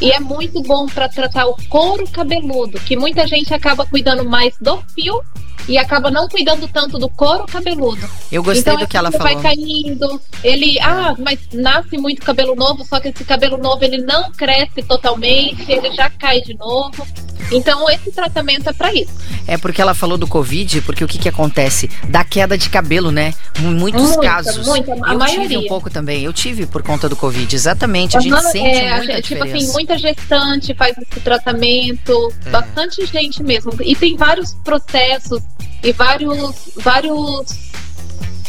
[SPEAKER 4] E é muito bom para tratar o couro cabeludo, que muita gente acaba cuidando mais do fio e acaba não cuidando tanto do couro cabeludo.
[SPEAKER 2] Eu gostei
[SPEAKER 4] então,
[SPEAKER 2] do que ela falou.
[SPEAKER 4] Vai caindo, ele, ah, mas nasce muito cabelo novo, só que esse cabelo novo ele não cresce totalmente, ele já cai de novo. Então esse tratamento é para isso.
[SPEAKER 2] É porque ela falou do Covid, porque o que que acontece? Da queda de cabelo, né? Em muitos
[SPEAKER 4] Muita,
[SPEAKER 2] casos.
[SPEAKER 4] muita, a
[SPEAKER 2] eu tive
[SPEAKER 4] maioria.
[SPEAKER 2] um pouco também. Eu tive por conta do Covid, exatamente. A gente
[SPEAKER 4] Aham,
[SPEAKER 2] sente
[SPEAKER 4] é, a
[SPEAKER 2] muita
[SPEAKER 4] gente, tipo
[SPEAKER 2] diferença.
[SPEAKER 4] assim, muita gestante faz esse tratamento,
[SPEAKER 2] É.
[SPEAKER 4] bastante gente mesmo. E tem vários processos e vários vários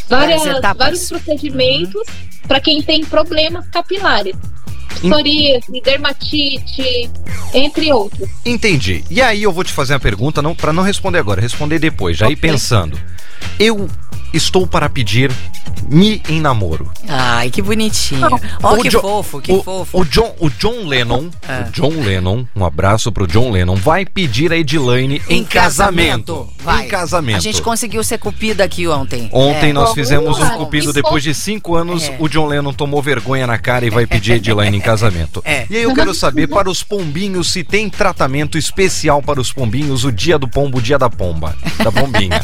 [SPEAKER 2] Várias
[SPEAKER 4] vários procedimentos para quem tem problemas capilares. Psoríase, dermatite, entre outros.
[SPEAKER 3] Entendi. E aí eu vou te fazer uma pergunta, não para não responder agora, responder depois, já ir
[SPEAKER 4] Ok.
[SPEAKER 3] pensando. Eu estou para pedir me em namoro.
[SPEAKER 2] Ai, que bonitinho. Ó,
[SPEAKER 3] O
[SPEAKER 2] que
[SPEAKER 3] Jo-
[SPEAKER 2] fofo, que
[SPEAKER 3] o,
[SPEAKER 2] fofo.
[SPEAKER 3] O John, o John Lennon,
[SPEAKER 2] É.
[SPEAKER 3] o John Lennon, um abraço pro John Lennon, vai pedir a Edilane em, casamento.
[SPEAKER 2] Vai.
[SPEAKER 3] Em casamento.
[SPEAKER 2] A gente conseguiu ser cupida aqui ontem.
[SPEAKER 3] Ontem
[SPEAKER 2] É.
[SPEAKER 3] nós
[SPEAKER 4] Oh,
[SPEAKER 3] fizemos um cupido depois de cinco anos.
[SPEAKER 2] É.
[SPEAKER 3] O John Lennon tomou vergonha na cara e vai pedir a Edilane em casamento.
[SPEAKER 2] É.
[SPEAKER 3] E aí eu quero saber para os pombinhos se tem tratamento especial para os pombinhos o dia do pombo, o dia da pomba, da pombinha.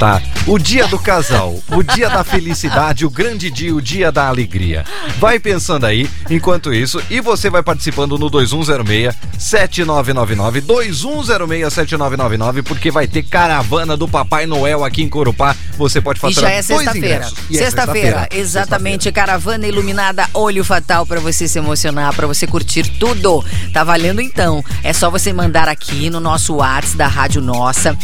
[SPEAKER 3] Tá. O dia do casal, o dia da felicidade, o grande dia, o dia da alegria. Vai pensando aí, enquanto isso, e você vai participando no 2106 7999 2106 7999 porque vai ter caravana do Papai Noel aqui em Corupá. Você pode fazer
[SPEAKER 2] é
[SPEAKER 3] dois
[SPEAKER 2] sexta-feira.
[SPEAKER 3] ingressos. E é
[SPEAKER 2] Sexta-feira, exatamente. Caravana iluminada, olho fatal pra você se emocionar, pra você curtir tudo. Tá valendo então. É só você mandar aqui no nosso WhatsApp da Rádio Nossa,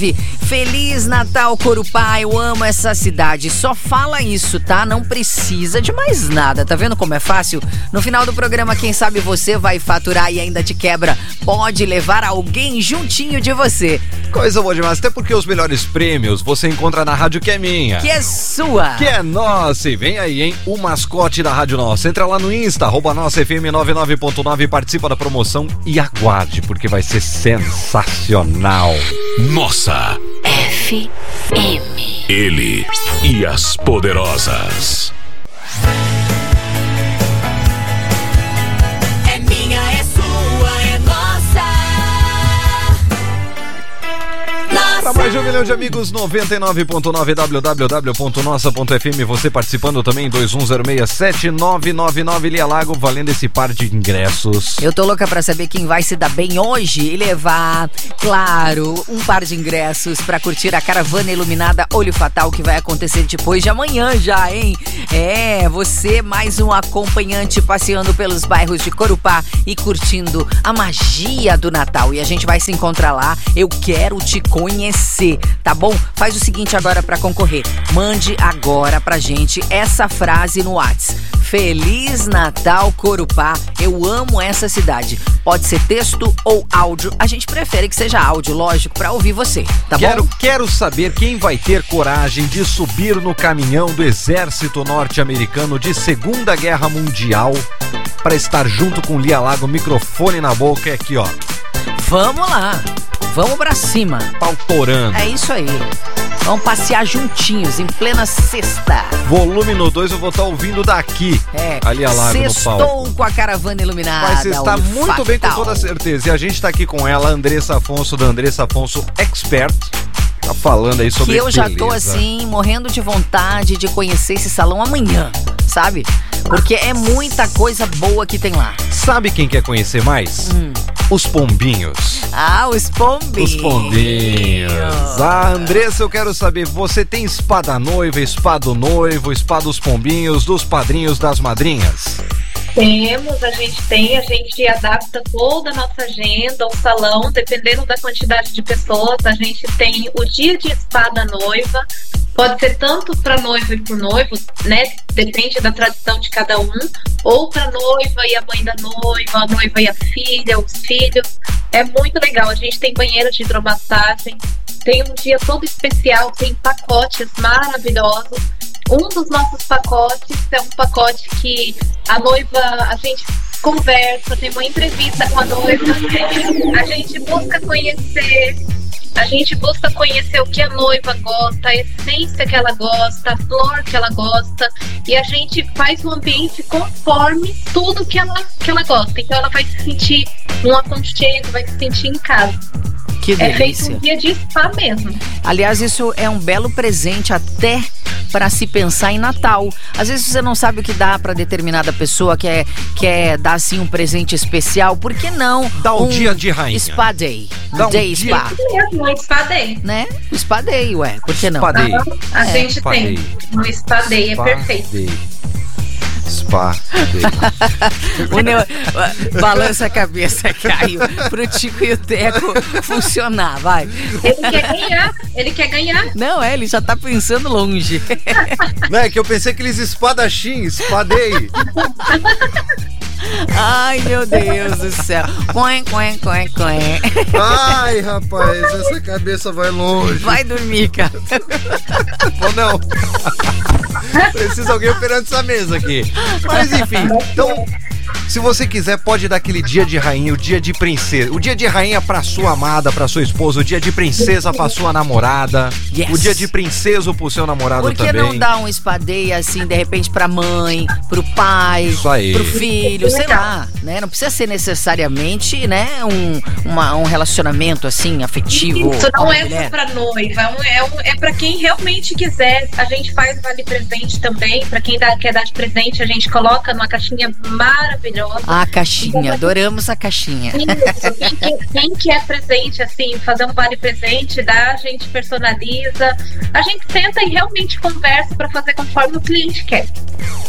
[SPEAKER 2] 21067999. Feliz Natal, Corupá. Eu amo essa cidade. Só fala isso, tá? Não precisa de mais nada. Tá vendo como é fácil? No final do programa, quem sabe você vai faturar e ainda te quebra. Pode levar alguém juntinho de você,
[SPEAKER 3] Coisa boa demais, até porque os melhores prêmios você encontra na rádio que é minha.
[SPEAKER 2] que é sua.
[SPEAKER 3] Que é nossa, e vem aí, hein? O mascote da Rádio Nossa. Entra lá no Insta, arroba nossa FM 99.9, participa da promoção e aguarde, porque vai ser sensacional.
[SPEAKER 1] Nossa,
[SPEAKER 5] FM.
[SPEAKER 1] ele e as poderosas.
[SPEAKER 3] Pra
[SPEAKER 5] Nossa.
[SPEAKER 3] mais de um milhão de amigos, 99.9 www.nossa.fm. Você participando também, 21067999 Lia Lago, valendo esse par de ingressos.
[SPEAKER 2] Eu tô louca pra saber quem vai se dar bem hoje e levar, claro, um par de ingressos pra curtir a caravana iluminada Olho Fatal que vai acontecer depois de amanhã já, hein? É, você mais um acompanhante passeando pelos bairros de Corupá e curtindo a magia do Natal. E a gente vai se encontrar lá. Eu quero te conhecer, tá bom? Faz o seguinte agora pra concorrer. Mande agora pra gente essa frase no WhatsApp. Feliz Natal Corupá. Eu amo essa cidade. Pode ser texto ou áudio. A gente prefere que seja áudio, lógico, pra ouvir você, tá
[SPEAKER 3] quero,
[SPEAKER 2] bom?
[SPEAKER 3] quero saber quem vai ter coragem de subir no caminhão do exército norte-americano de Segunda Guerra Mundial para estar junto com Lia Lago, microfone na boca, e aqui ó,
[SPEAKER 2] Vamos lá. Vamos pra cima.
[SPEAKER 3] pautorando.
[SPEAKER 2] É isso aí. Vamos passear juntinhos em plena sexta.
[SPEAKER 3] Volume no 2 eu vou estar ouvindo daqui.
[SPEAKER 2] É.
[SPEAKER 3] A Lia Lago no
[SPEAKER 2] Sextou
[SPEAKER 3] palco.
[SPEAKER 2] com a caravana iluminada.
[SPEAKER 3] Mas você está muito bem com toda certeza. E a gente tá aqui com ela, Andressa Afonso, da Andressa Afonso Expert. Tá falando aí sobre
[SPEAKER 2] Que eu já tô
[SPEAKER 3] beleza.
[SPEAKER 2] assim, morrendo de vontade de conhecer esse salão amanhã, sabe? Porque é muita coisa boa que tem lá.
[SPEAKER 3] Sabe quem quer conhecer mais?
[SPEAKER 2] Hum.
[SPEAKER 3] Os pombinhos.
[SPEAKER 2] Ah, os pombinhos.
[SPEAKER 3] Os pombinhos. Ah, Andressa, eu quero saber, você tem espada noiva, espada noivo, espada dos pombinhos, dos padrinhos, das madrinhas?
[SPEAKER 4] Temos, a gente tem, a gente adapta toda a nossa agenda, o salão, dependendo da quantidade de pessoas. A gente tem o dia de espada noiva, pode ser tanto para noiva e para noivo, né? Depende da tradição de cada um, ou para noiva e a mãe da noiva, a noiva e a filha, os filhos. É muito legal. A gente tem banheiro de hidromassagem, tem um dia todo especial, tem pacotes maravilhosos. Um dos nossos pacotes é um pacote que a noiva, a gente conversa, tem uma entrevista com a noiva, a gente busca conhecer, a gente busca conhecer o que a noiva gosta, a essência que ela gosta, a flor que ela gosta, e a gente faz um ambiente conforme tudo que ela, que ela gosta. Então ela vai se sentir num aconchego, vai se sentir em casa.
[SPEAKER 2] Que
[SPEAKER 4] É feito
[SPEAKER 2] delícia.
[SPEAKER 4] um dia de spa mesmo.
[SPEAKER 2] Aliás, isso é um belo presente até para se pensar em Natal. Às vezes você não sabe o que dá para determinada pessoa, quer, quer dar assim um presente especial. Por que não?
[SPEAKER 3] Dá um
[SPEAKER 2] um
[SPEAKER 3] dia de rainha.
[SPEAKER 2] Spa Day.
[SPEAKER 3] Dá um
[SPEAKER 2] day
[SPEAKER 3] dia-
[SPEAKER 2] spa.
[SPEAKER 4] Mesmo, um spa day.
[SPEAKER 2] Né? Spa Day, ué. Por que não?
[SPEAKER 3] Spa Day.
[SPEAKER 4] A
[SPEAKER 2] É.
[SPEAKER 4] gente
[SPEAKER 3] Spa
[SPEAKER 4] tem
[SPEAKER 3] day.
[SPEAKER 4] um spa day, é
[SPEAKER 3] Spa
[SPEAKER 4] perfeito.
[SPEAKER 3] Day. Spa
[SPEAKER 2] Neo- balança a cabeça, Caio, pro Tico e o Teco funcionar, vai.
[SPEAKER 4] Ele quer ganhar, ele quer ganhar.
[SPEAKER 2] Não, é, ele já tá pensando longe.
[SPEAKER 3] Não, é que eu pensei que eles espadachim, espadei.
[SPEAKER 2] Ai, meu Deus do céu. Coen, coen, coen, coen.
[SPEAKER 3] Ai, rapaz, essa cabeça vai longe.
[SPEAKER 2] Vai dormir, cara.
[SPEAKER 3] Ou não? Precisa alguém operando essa mesa aqui. Mas enfim, então. Se você quiser, pode dar aquele dia de rainha, o dia de princesa. O dia de rainha pra sua amada, pra sua esposa. O dia de princesa pra sua namorada.
[SPEAKER 2] Yes.
[SPEAKER 3] O dia de princeso pro seu namorado
[SPEAKER 2] Por que
[SPEAKER 3] também.
[SPEAKER 2] não dar um espadeio assim, de repente, pra mãe, pro pai,
[SPEAKER 3] Isso aí.
[SPEAKER 2] pro filho, sei lá, né? Não precisa ser necessariamente, né, um, uma- um relacionamento assim, afetivo.
[SPEAKER 4] Isso não é
[SPEAKER 2] mulher.
[SPEAKER 4] só pra noiva, é, é, um, é pra quem realmente quiser. A gente faz vale presente também. Pra quem dá, quer dar de presente, a gente coloca numa caixinha maravilhosa.
[SPEAKER 2] A caixinha, adoramos a caixinha.
[SPEAKER 4] Isso, quem, quer- quem quer presente, assim, fazer um vale presente, dá, a gente personaliza. A gente senta e realmente conversa pra fazer conforme o cliente quer.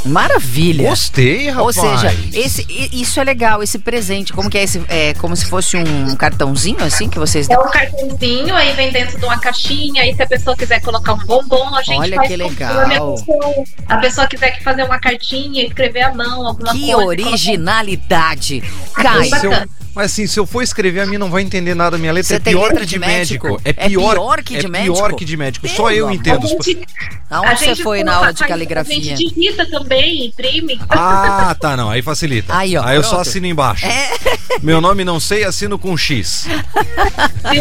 [SPEAKER 2] Maravilha.
[SPEAKER 3] Gostei,
[SPEAKER 2] Ou
[SPEAKER 3] rapaz.
[SPEAKER 2] seja, esse, isso é legal, esse presente. Como que é esse? É como se fosse um cartãozinho assim que vocês
[SPEAKER 4] É um cartãozinho, aí vem dentro de uma caixinha, aí se a pessoa quiser colocar um bombom, a gente
[SPEAKER 2] Olha
[SPEAKER 4] faz
[SPEAKER 2] que
[SPEAKER 4] conforme
[SPEAKER 2] legal.
[SPEAKER 4] A pessoa, a pessoa quiser que fazer uma cartinha, escrever à mão, alguma
[SPEAKER 2] Que
[SPEAKER 4] coisa.
[SPEAKER 2] originalidade.
[SPEAKER 4] Bem
[SPEAKER 3] Eu-
[SPEAKER 4] bacana.
[SPEAKER 3] Mas assim, se eu for escrever, a mim não vai entender nada. Minha letra
[SPEAKER 2] Você
[SPEAKER 3] é pior
[SPEAKER 2] letra
[SPEAKER 3] que
[SPEAKER 2] de
[SPEAKER 3] médico.
[SPEAKER 2] médico?
[SPEAKER 3] É
[SPEAKER 2] É
[SPEAKER 3] pior,
[SPEAKER 2] pior que de
[SPEAKER 3] é
[SPEAKER 2] médico?
[SPEAKER 3] pior que de médico. Só eu entendo.
[SPEAKER 4] A gente,
[SPEAKER 2] aonde
[SPEAKER 4] a
[SPEAKER 2] você foi na aula de
[SPEAKER 4] A
[SPEAKER 2] caligrafia?
[SPEAKER 4] gente digita também, imprime.
[SPEAKER 3] Ah, tá, não. Aí facilita.
[SPEAKER 2] Aí, ó,
[SPEAKER 3] eu só assino embaixo.
[SPEAKER 2] É.
[SPEAKER 3] Meu nome não sei, assino com X.
[SPEAKER 6] aí.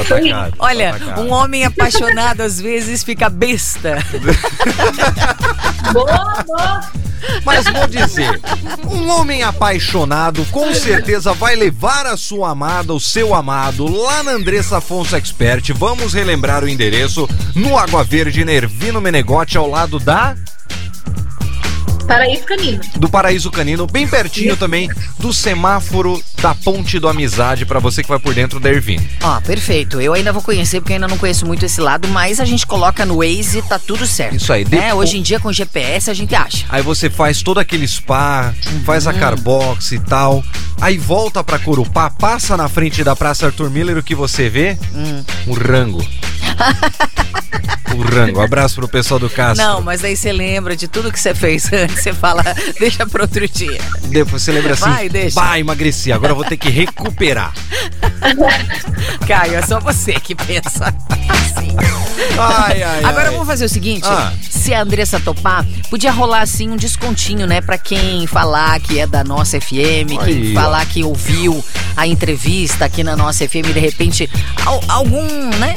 [SPEAKER 3] atacado,
[SPEAKER 2] Olha,
[SPEAKER 3] atacado.
[SPEAKER 2] um homem apaixonado às vezes fica besta.
[SPEAKER 6] Boa, boa.
[SPEAKER 3] Mas vou dizer, um homem apaixonado com certeza vai levar a sua amada, o seu amado, lá na Andressa Afonso Expert. Vamos relembrar o endereço no Água Verde, Nervino Menegote, ao lado da
[SPEAKER 6] Paraíso Canino.
[SPEAKER 3] do Paraíso Canino, bem pertinho também do semáforo da Ponte do Amizade, pra você que vai por dentro da Ervin.
[SPEAKER 2] Ó, perfeito. Eu ainda vou conhecer porque eu ainda não conheço muito esse lado, mas a gente coloca no Waze e tá tudo certo.
[SPEAKER 3] Isso aí, depo-
[SPEAKER 2] Hoje em dia com GPS a gente acha.
[SPEAKER 3] Aí você faz todo aquele spa, faz a
[SPEAKER 2] Uhum.
[SPEAKER 3] carbox e tal. Aí volta pra Corupá, passa na frente da Praça Arthur Miller, o que você vê?
[SPEAKER 2] Hum.
[SPEAKER 3] Um rango. o rango. Abraço pro pessoal do Castro.
[SPEAKER 2] Não, mas aí você lembra de tudo que você fez antes, você fala, deixa pra outro dia.
[SPEAKER 3] Depois você lembra assim,
[SPEAKER 2] Vai, deixa.
[SPEAKER 3] vai emagreci, agora eu vou ter que recuperar.
[SPEAKER 2] Caio, é só você que pensa assim.
[SPEAKER 3] Ai, ai,
[SPEAKER 2] Agora
[SPEAKER 3] ai.
[SPEAKER 2] vamos fazer o seguinte:
[SPEAKER 3] Ah.
[SPEAKER 2] se a Andressa topar, podia rolar assim um descontinho, né? Pra quem falar que é da nossa FM, quem falar que ouviu a entrevista aqui na nossa FM, de repente, al- algum, né?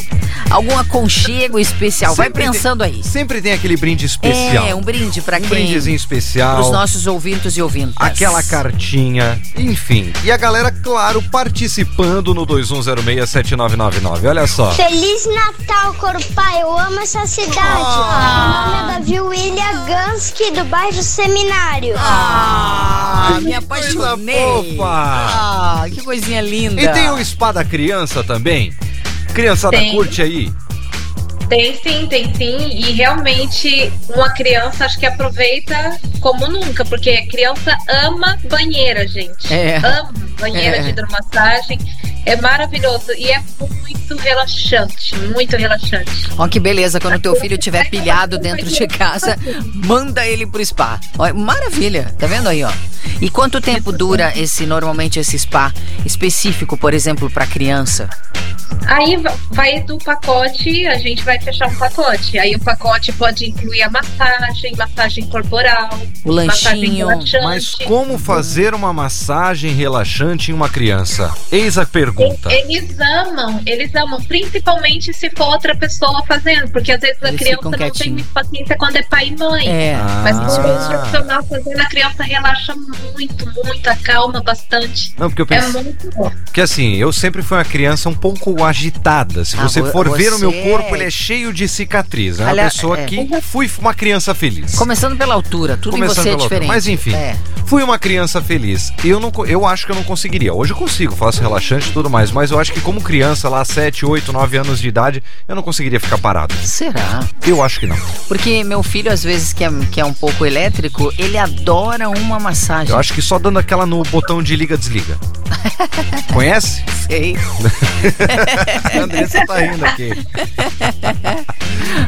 [SPEAKER 2] Algum aconchego especial. Vai
[SPEAKER 3] Sempre tem-
[SPEAKER 2] pensando aí.
[SPEAKER 3] Sempre tem aquele brinde especial.
[SPEAKER 2] É, um brinde pra
[SPEAKER 3] Um
[SPEAKER 2] quem?
[SPEAKER 3] brindezinho especial.
[SPEAKER 2] Os nossos ouvintos e ouvintas.
[SPEAKER 3] Aquela cartinha, enfim. E a galera, claro, participando no 21067999. Olha só.
[SPEAKER 7] Feliz Natal, Corupá. Eu amo essa cidade.
[SPEAKER 2] Ah.
[SPEAKER 7] Meu nome é Davi William Gansky, do bairro Seminário.
[SPEAKER 2] Ah, me
[SPEAKER 3] que
[SPEAKER 2] apaixonei.
[SPEAKER 3] fofa.
[SPEAKER 2] Ah, que coisinha linda.
[SPEAKER 3] E tem o spa da criança também? Criançada,
[SPEAKER 6] Tem.
[SPEAKER 3] curte aí?
[SPEAKER 6] Tem sim, tem sim. E realmente uma criança acho que aproveita como nunca, porque a criança ama banheira, gente.
[SPEAKER 2] É.
[SPEAKER 6] Ama banheira
[SPEAKER 2] É.
[SPEAKER 6] de hidromassagem. É maravilhoso e é muito relaxante, muito relaxante.
[SPEAKER 2] Ó, que beleza, quando teu filho estiver pilhado dentro de casa, manda ele pro spa. Ó, maravilha, tá vendo aí, ó? E quanto tempo dura esse, normalmente, esse spa específico, por exemplo, pra criança?
[SPEAKER 6] Aí va- vai do pacote, a gente vai fechar um pacote. Aí o pacote pode incluir a massagem, massagem corporal,
[SPEAKER 2] O
[SPEAKER 6] massagem
[SPEAKER 2] lanchinho.
[SPEAKER 6] relaxante.
[SPEAKER 3] Mas como fazer uma massagem relaxante em uma criança? Eis a pergunta.
[SPEAKER 6] Eles amam, eles amam, principalmente se for outra pessoa fazendo, porque às vezes a
[SPEAKER 2] Eles
[SPEAKER 6] criança não tem
[SPEAKER 2] quietinhos.
[SPEAKER 6] muita paciência quando é pai e mãe.
[SPEAKER 2] É.
[SPEAKER 6] Mas quando é um
[SPEAKER 3] Ah.
[SPEAKER 6] profissional fazendo, a criança relaxa muito, muito, acalma bastante.
[SPEAKER 3] Não, porque eu
[SPEAKER 6] É
[SPEAKER 3] pensei.
[SPEAKER 6] muito bom.
[SPEAKER 3] Porque assim, eu sempre fui uma criança um pouco agitada. Se
[SPEAKER 2] Ah,
[SPEAKER 3] você
[SPEAKER 2] vo-
[SPEAKER 3] for ver o meu
[SPEAKER 2] você-
[SPEAKER 3] corpo, ele é cheio de cicatriz. É uma
[SPEAKER 2] Aliás,
[SPEAKER 3] pessoa
[SPEAKER 2] é.
[SPEAKER 3] que fui uma criança feliz.
[SPEAKER 2] Começando pela altura, tudo em
[SPEAKER 3] Começando
[SPEAKER 2] você é diferente.
[SPEAKER 3] Mas enfim,
[SPEAKER 2] É.
[SPEAKER 3] fui uma criança feliz. Eu não, eu acho que eu não conseguiria. Hoje eu consigo, faço relaxante e tudo mais, mas eu acho que como criança lá 7, 8, 9 anos de idade, eu não conseguiria ficar parado.
[SPEAKER 2] Será?
[SPEAKER 3] Eu acho que não.
[SPEAKER 2] Porque meu filho, às vezes, que é, que é um pouco elétrico, ele adora uma massagem.
[SPEAKER 3] Eu acho que só dando aquela no botão de liga desliga. Conhece?
[SPEAKER 2] Sei.
[SPEAKER 3] Andressa tá rindo aqui.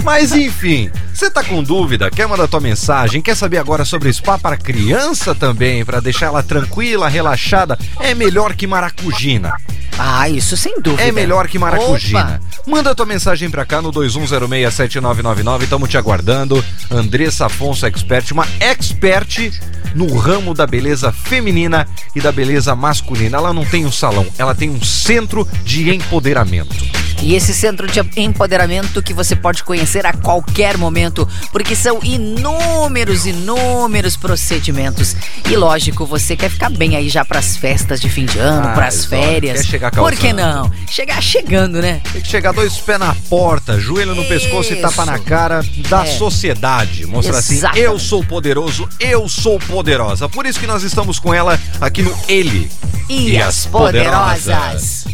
[SPEAKER 3] Mas enfim, você tá com dúvida? Quer mandar tua mensagem? Quer saber agora sobre spa para criança também? Para deixar ela tranquila, relaxada? É melhor que maracujina.
[SPEAKER 2] Ah, isso sem dúvida.
[SPEAKER 3] É melhor que maracujina.
[SPEAKER 2] Opa.
[SPEAKER 3] Manda tua mensagem pra cá no 21067999. Tamo te aguardando. Andressa Afonso Expert, uma expert no ramo da beleza feminina e da beleza masculina. Ela não tem um salão, ela tem um centro de empoderamento.
[SPEAKER 2] E esse centro de empoderamento que você pode conhecer a qualquer momento, porque são inúmeros, inúmeros procedimentos. E lógico, você quer ficar bem aí já pras festas de fim de ano,
[SPEAKER 3] Ah,
[SPEAKER 2] pras
[SPEAKER 3] exato.
[SPEAKER 2] férias.
[SPEAKER 3] Quer chegar
[SPEAKER 2] Por que não? Chegar chegando, né?
[SPEAKER 3] Tem que chegar dois pés na porta, joelho no pescoço e tapa na
[SPEAKER 2] Isso.
[SPEAKER 3] cara da
[SPEAKER 2] É.
[SPEAKER 3] sociedade. Mostrar assim, eu sou poderoso, eu sou poderosa. Por isso que nós estamos com ela aqui no Ele.
[SPEAKER 2] E, as poderosas.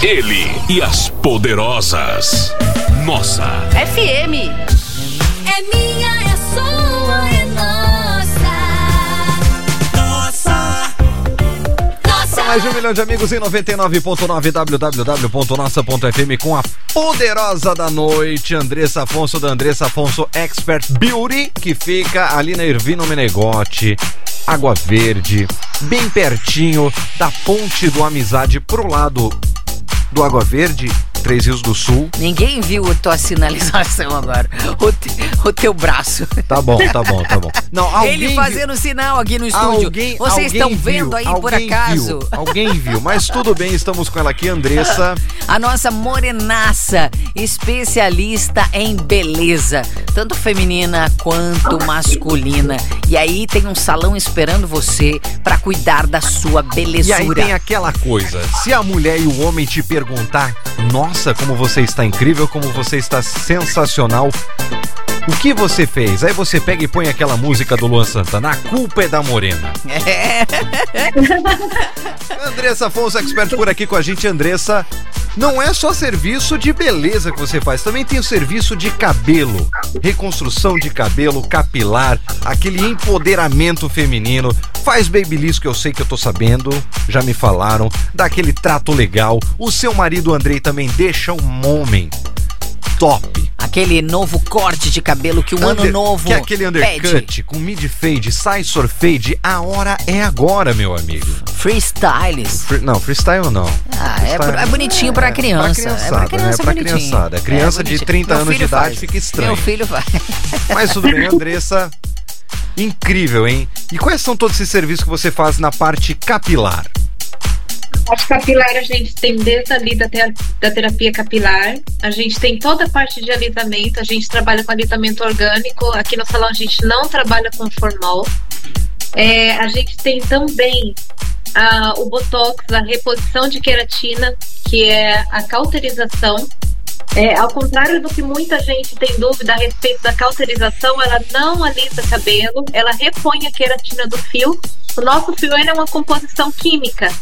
[SPEAKER 1] Ele e as poderosas. Nossa.
[SPEAKER 2] FM.
[SPEAKER 5] É minha, é sua, é nossa. Nossa. Nossa.
[SPEAKER 3] Para mais de um milhão de amigos em 99.9 www.nossa.fm com a poderosa da noite, Andressa Afonso da Andressa Afonso Expert Beauty, que fica ali na Ervino Menegote, Água Verde, bem pertinho da Ponte do Amizade pro lado do Água Verde. Três Rios do Sul.
[SPEAKER 2] Ninguém viu a tua sinalização agora. O, te- o teu braço.
[SPEAKER 3] Tá bom, tá bom, tá bom. Não, alguém
[SPEAKER 2] Ele
[SPEAKER 3] viu-
[SPEAKER 2] fazendo sinal aqui no estúdio.
[SPEAKER 3] Alguém,
[SPEAKER 2] Vocês
[SPEAKER 3] alguém
[SPEAKER 2] estão
[SPEAKER 3] viu,
[SPEAKER 2] vendo aí por acaso?
[SPEAKER 3] Viu, alguém viu, mas tudo bem, estamos com ela aqui, Andressa.
[SPEAKER 2] A nossa morenaça, especialista em beleza, tanto feminina quanto masculina. E aí tem um salão esperando você pra cuidar da sua
[SPEAKER 3] E aí
[SPEAKER 2] belezura.
[SPEAKER 3] tem aquela coisa, se a mulher e o homem te perguntar, nossa, como você está incrível, como você está sensacional, o que você fez? Aí você pega e põe aquela música do Luan Santana, a culpa é da morena.
[SPEAKER 2] É.
[SPEAKER 3] Andressa Afonso, expert por aqui com a gente. Andressa, não é só serviço de beleza que você faz, também tem o serviço de cabelo, reconstrução de cabelo, capilar, aquele empoderamento feminino. Faz babyliss que eu sei que eu tô sabendo, já me falaram, dá aquele trato legal. O seu marido Andrei também deixa um homem top.
[SPEAKER 2] Aquele novo corte de cabelo que o ano
[SPEAKER 3] Under-
[SPEAKER 2] novo
[SPEAKER 3] Que é aquele undercut
[SPEAKER 2] pede.
[SPEAKER 3] com mid fade, scissor fade, a hora é agora, meu amigo.
[SPEAKER 2] Freestyles.
[SPEAKER 3] Free- não, freestyle não.
[SPEAKER 2] Ah, é,
[SPEAKER 3] Freestyle-
[SPEAKER 2] é bonitinho pra criança.
[SPEAKER 3] Pra
[SPEAKER 2] é
[SPEAKER 3] criançada,
[SPEAKER 2] pra criança,
[SPEAKER 3] né? Pra
[SPEAKER 2] bonitinho.
[SPEAKER 3] criançada. Criança de
[SPEAKER 2] bonitinho.
[SPEAKER 3] 30
[SPEAKER 2] Meu
[SPEAKER 3] anos de idade
[SPEAKER 2] faz.
[SPEAKER 3] fica estranho.
[SPEAKER 2] Meu filho vai.
[SPEAKER 3] Mas tudo bem, Andressa. Incrível, hein? E quais são todos esses serviços que você faz na parte capilar?
[SPEAKER 4] Parte capilar a gente tem desde ali da, te- da terapia capilar, a gente tem toda a parte de alisamento, a gente trabalha com alisamento orgânico, aqui no salão a gente não trabalha com formol. É, a gente tem também ah, o botox, a reposição de queratina, que é a cauterização. É, ao contrário do que muita gente tem dúvida a respeito da cauterização, ela não alisa cabelo, ela repõe a queratina do fio. O nosso fio é uma composição química.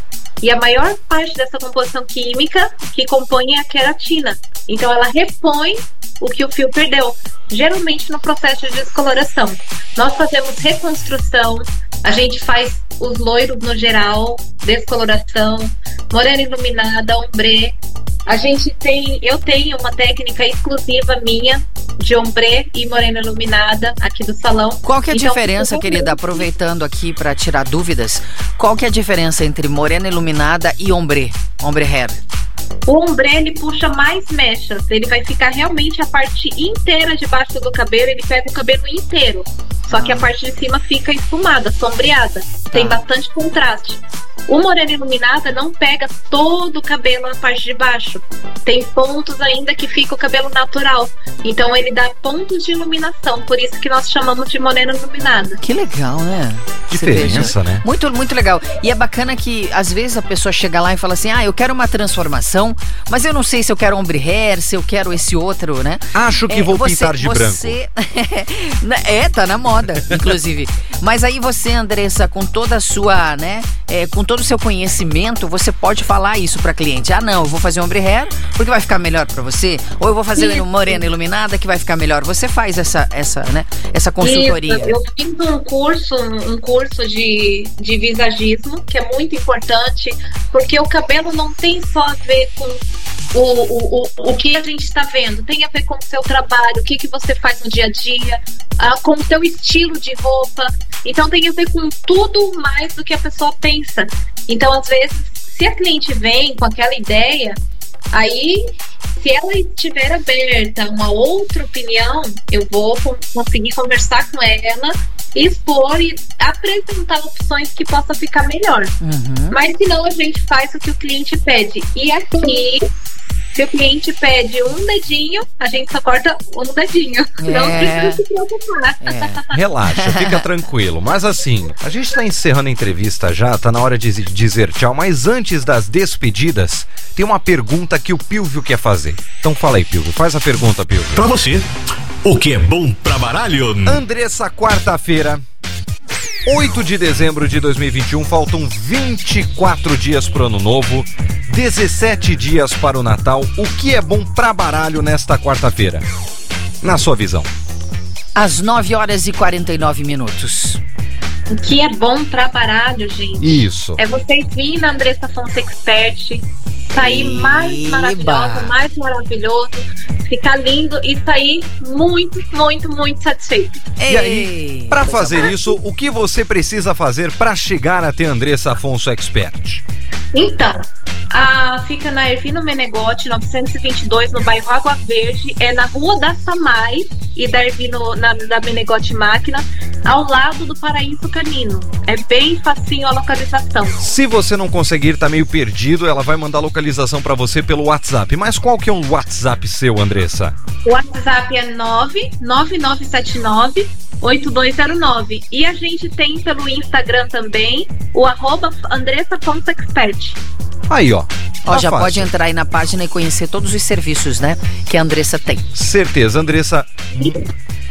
[SPEAKER 4] E a maior parte dessa composição química que compõe é a queratina. Então ela repõe o que o fio perdeu, geralmente no processo de descoloração. Nós fazemos reconstrução, a gente faz os loiros no geral, descoloração, morena iluminada, ombre. A gente tem, eu tenho uma técnica exclusiva minha de ombre e morena iluminada aqui do salão.
[SPEAKER 2] Qual que é a
[SPEAKER 4] Então,
[SPEAKER 2] diferença,
[SPEAKER 4] eu-
[SPEAKER 2] querida? Aproveitando aqui pra tirar dúvidas, qual que é a diferença entre morena iluminada e ombre? Ombre hair.
[SPEAKER 4] O ombre ele puxa mais mechas, ele vai ficar realmente a parte inteira debaixo do cabelo, ele pega o cabelo inteiro. Só que a parte de cima fica esfumada, sombreada. Tem
[SPEAKER 2] Tá.
[SPEAKER 4] bastante contraste. O morena iluminada não pega todo o cabelo na parte de baixo. Tem pontos ainda que fica o cabelo natural. Então ele dá pontos de iluminação, por isso que nós chamamos de morena iluminada.
[SPEAKER 2] Que legal, né? Você
[SPEAKER 3] Diferença, né?
[SPEAKER 2] Muito, muito legal. E é bacana que às vezes a pessoa chega lá e fala assim: ah, eu quero uma transformação, mas eu não sei se eu quero ombre hair, se eu quero esse outro, né?
[SPEAKER 3] Acho que
[SPEAKER 2] É,
[SPEAKER 3] vou
[SPEAKER 2] você-
[SPEAKER 3] pintar de branco.
[SPEAKER 2] você... é, tá na moda, inclusive. Mas aí você, Andressa, com toda a sua, né, é, com todo o seu conhecimento, você pode falar isso pra cliente. Ah, não, eu vou fazer ombre hair porque vai ficar melhor pra você, ou eu vou fazer
[SPEAKER 4] Isso.
[SPEAKER 2] morena iluminada que vai ficar melhor. Você faz essa, essa, né, essa consultoria.
[SPEAKER 4] Isso, eu fiz um curso, um curso de, de visagismo, que é muito importante, porque o cabelo não tem só a ver com o, o, o, o que a gente está vendo, tem a ver com o seu trabalho, o que, que você faz no dia a dia, ah, com o seu estilo de roupa. Então tem a ver com tudo mais do que a pessoa pensa. Então, às vezes, se a cliente vem com aquela ideia, Aí, se ela estiver aberta a uma outra opinião, eu vou con- conseguir conversar com ela, expor e apresentar opções que possa ficar melhor.
[SPEAKER 2] Uhum.
[SPEAKER 4] Mas se não, a gente faz o que o cliente pede. E aqui, se o cliente pede um dedinho, a gente só corta um dedinho. Não
[SPEAKER 2] É.
[SPEAKER 4] precisa se preocupar.
[SPEAKER 2] É.
[SPEAKER 3] Relaxa, fica tranquilo. Mas assim, a gente tá encerrando a entrevista já, tá na hora de dizer tchau, mas antes das despedidas, tem uma pergunta que o Pilvio quer fazer. Então fala aí, Pilvio, faz a pergunta, Pilvio.
[SPEAKER 8] Pra você, o que é bom pra baralho?
[SPEAKER 3] Andressa, quarta-feira, 8 de dezembro de 2021, faltam 24 dias pro ano novo, 17 dias para o Natal. O que é bom pra baralho nesta quarta-feira? Na sua visão.
[SPEAKER 2] Às 9 horas e 49 minutos.
[SPEAKER 4] O que é bom pra baralho, gente?
[SPEAKER 3] Isso.
[SPEAKER 4] É vocês virem na Andressa Fonte Expert, sair mais
[SPEAKER 2] Eba.
[SPEAKER 4] maravilhosa, mais maravilhoso, ficar lindo e sair muito, muito, muito satisfeito.
[SPEAKER 3] E aí, pra fazer isso, o que você precisa fazer pra chegar até Andressa Afonso Expert?
[SPEAKER 4] Então, Ah, fica na Ervino Menegote, 922, no bairro Água Verde. É na rua da Samai e da Ervino, na, da Menegote Máquina, ao lado do Paraíso Canino. É bem facinho a localização.
[SPEAKER 3] Se você não conseguir, tá meio perdido, ela vai mandar a localização pra você pelo WhatsApp. Mas qual que é o WhatsApp seu, Andressa?
[SPEAKER 4] O WhatsApp é 99979 8209. E a gente tem pelo Instagram também o arroba Andressa Ponto Expert.
[SPEAKER 3] Aí, ó.
[SPEAKER 2] Ó,
[SPEAKER 3] Tá
[SPEAKER 2] já
[SPEAKER 3] fácil.
[SPEAKER 2] pode entrar aí na página e conhecer todos os serviços, né? Que a Andressa tem.
[SPEAKER 3] Certeza, Andressa.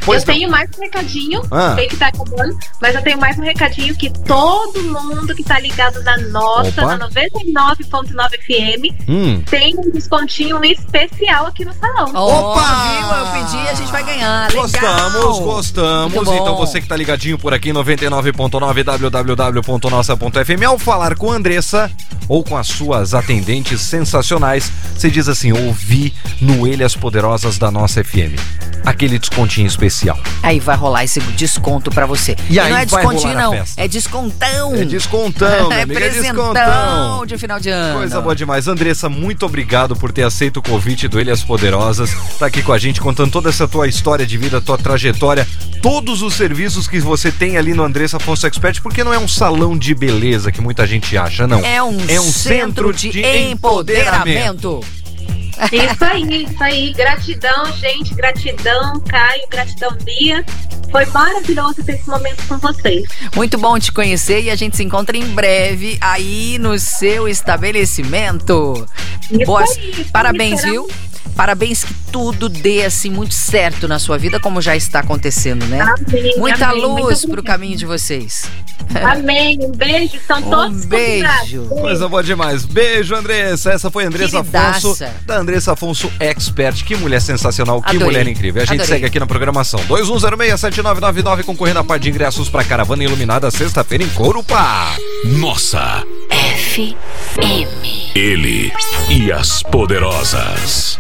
[SPEAKER 3] Pois
[SPEAKER 4] eu tenho mais um recadinho,
[SPEAKER 3] Ah.
[SPEAKER 4] sei que tá acabando, mas eu tenho mais um recadinho que todo mundo que tá ligado na nossa,
[SPEAKER 3] Opa.
[SPEAKER 4] na 99.9 FM,
[SPEAKER 3] Hum.
[SPEAKER 4] tem um descontinho especial aqui no salão.
[SPEAKER 2] Opa!
[SPEAKER 3] Opa!
[SPEAKER 2] Eu pedi e a gente vai ganhar. Legal.
[SPEAKER 3] Gostamos, gostamos. Então você que tá ligadinho por aqui, 99.9 www.nossa.fm, ao falar com a Andressa ou com as suas atendentes sensacionais, você diz assim: ouvi no Elhas Poderosas da nossa FM. Aquele descontinho especial.
[SPEAKER 2] Aí vai rolar esse desconto pra você.
[SPEAKER 3] E aí
[SPEAKER 2] não é
[SPEAKER 3] vai
[SPEAKER 2] descontinho, não. É descontão.
[SPEAKER 3] É descontão, minha
[SPEAKER 2] É
[SPEAKER 3] amiga, é descontão.
[SPEAKER 2] de final de ano.
[SPEAKER 3] Coisa boa demais. Andressa, muito obrigado por ter aceito o convite do Ilhas Poderosas. Tá aqui com a gente contando toda essa tua história de vida, tua trajetória, todos os serviços que você tem ali no Andressa Afonso Expert, porque não é um salão de beleza que muita gente acha, não.
[SPEAKER 2] É um,
[SPEAKER 3] É um
[SPEAKER 2] centro, de, empoderamento.
[SPEAKER 4] Isso aí, isso aí. Gratidão, gente. Gratidão, Caio. Gratidão, Bia. Foi maravilhoso ter esse momento com vocês.
[SPEAKER 2] Muito bom te conhecer e a gente se encontra em breve aí no seu estabelecimento.
[SPEAKER 4] Isso
[SPEAKER 2] Boas,
[SPEAKER 4] aí,
[SPEAKER 2] parabéns, viu? Parabéns que tudo dê assim muito certo na sua vida, como já está acontecendo, né?
[SPEAKER 4] Amém,
[SPEAKER 2] Muita
[SPEAKER 4] amém,
[SPEAKER 2] luz pro
[SPEAKER 4] obrigada.
[SPEAKER 2] caminho de vocês.
[SPEAKER 4] Amém. Um beijo. São
[SPEAKER 2] Um
[SPEAKER 4] todos
[SPEAKER 2] beijo.
[SPEAKER 4] convidados.
[SPEAKER 3] Coisa boa demais. Beijo, Andressa. Essa foi a Andressa
[SPEAKER 2] Queridaça.
[SPEAKER 3] Afonso, da Andressa Afonso Expert. Que mulher sensacional, que
[SPEAKER 2] Adorei.
[SPEAKER 3] mulher incrível. A gente
[SPEAKER 2] Adorei.
[SPEAKER 3] segue aqui na programação. 21067999 concorrendo a par de ingressos pra Caravana Iluminada sexta-feira em Corupá.
[SPEAKER 1] Nossa.
[SPEAKER 9] FM.
[SPEAKER 1] Ele e as poderosas.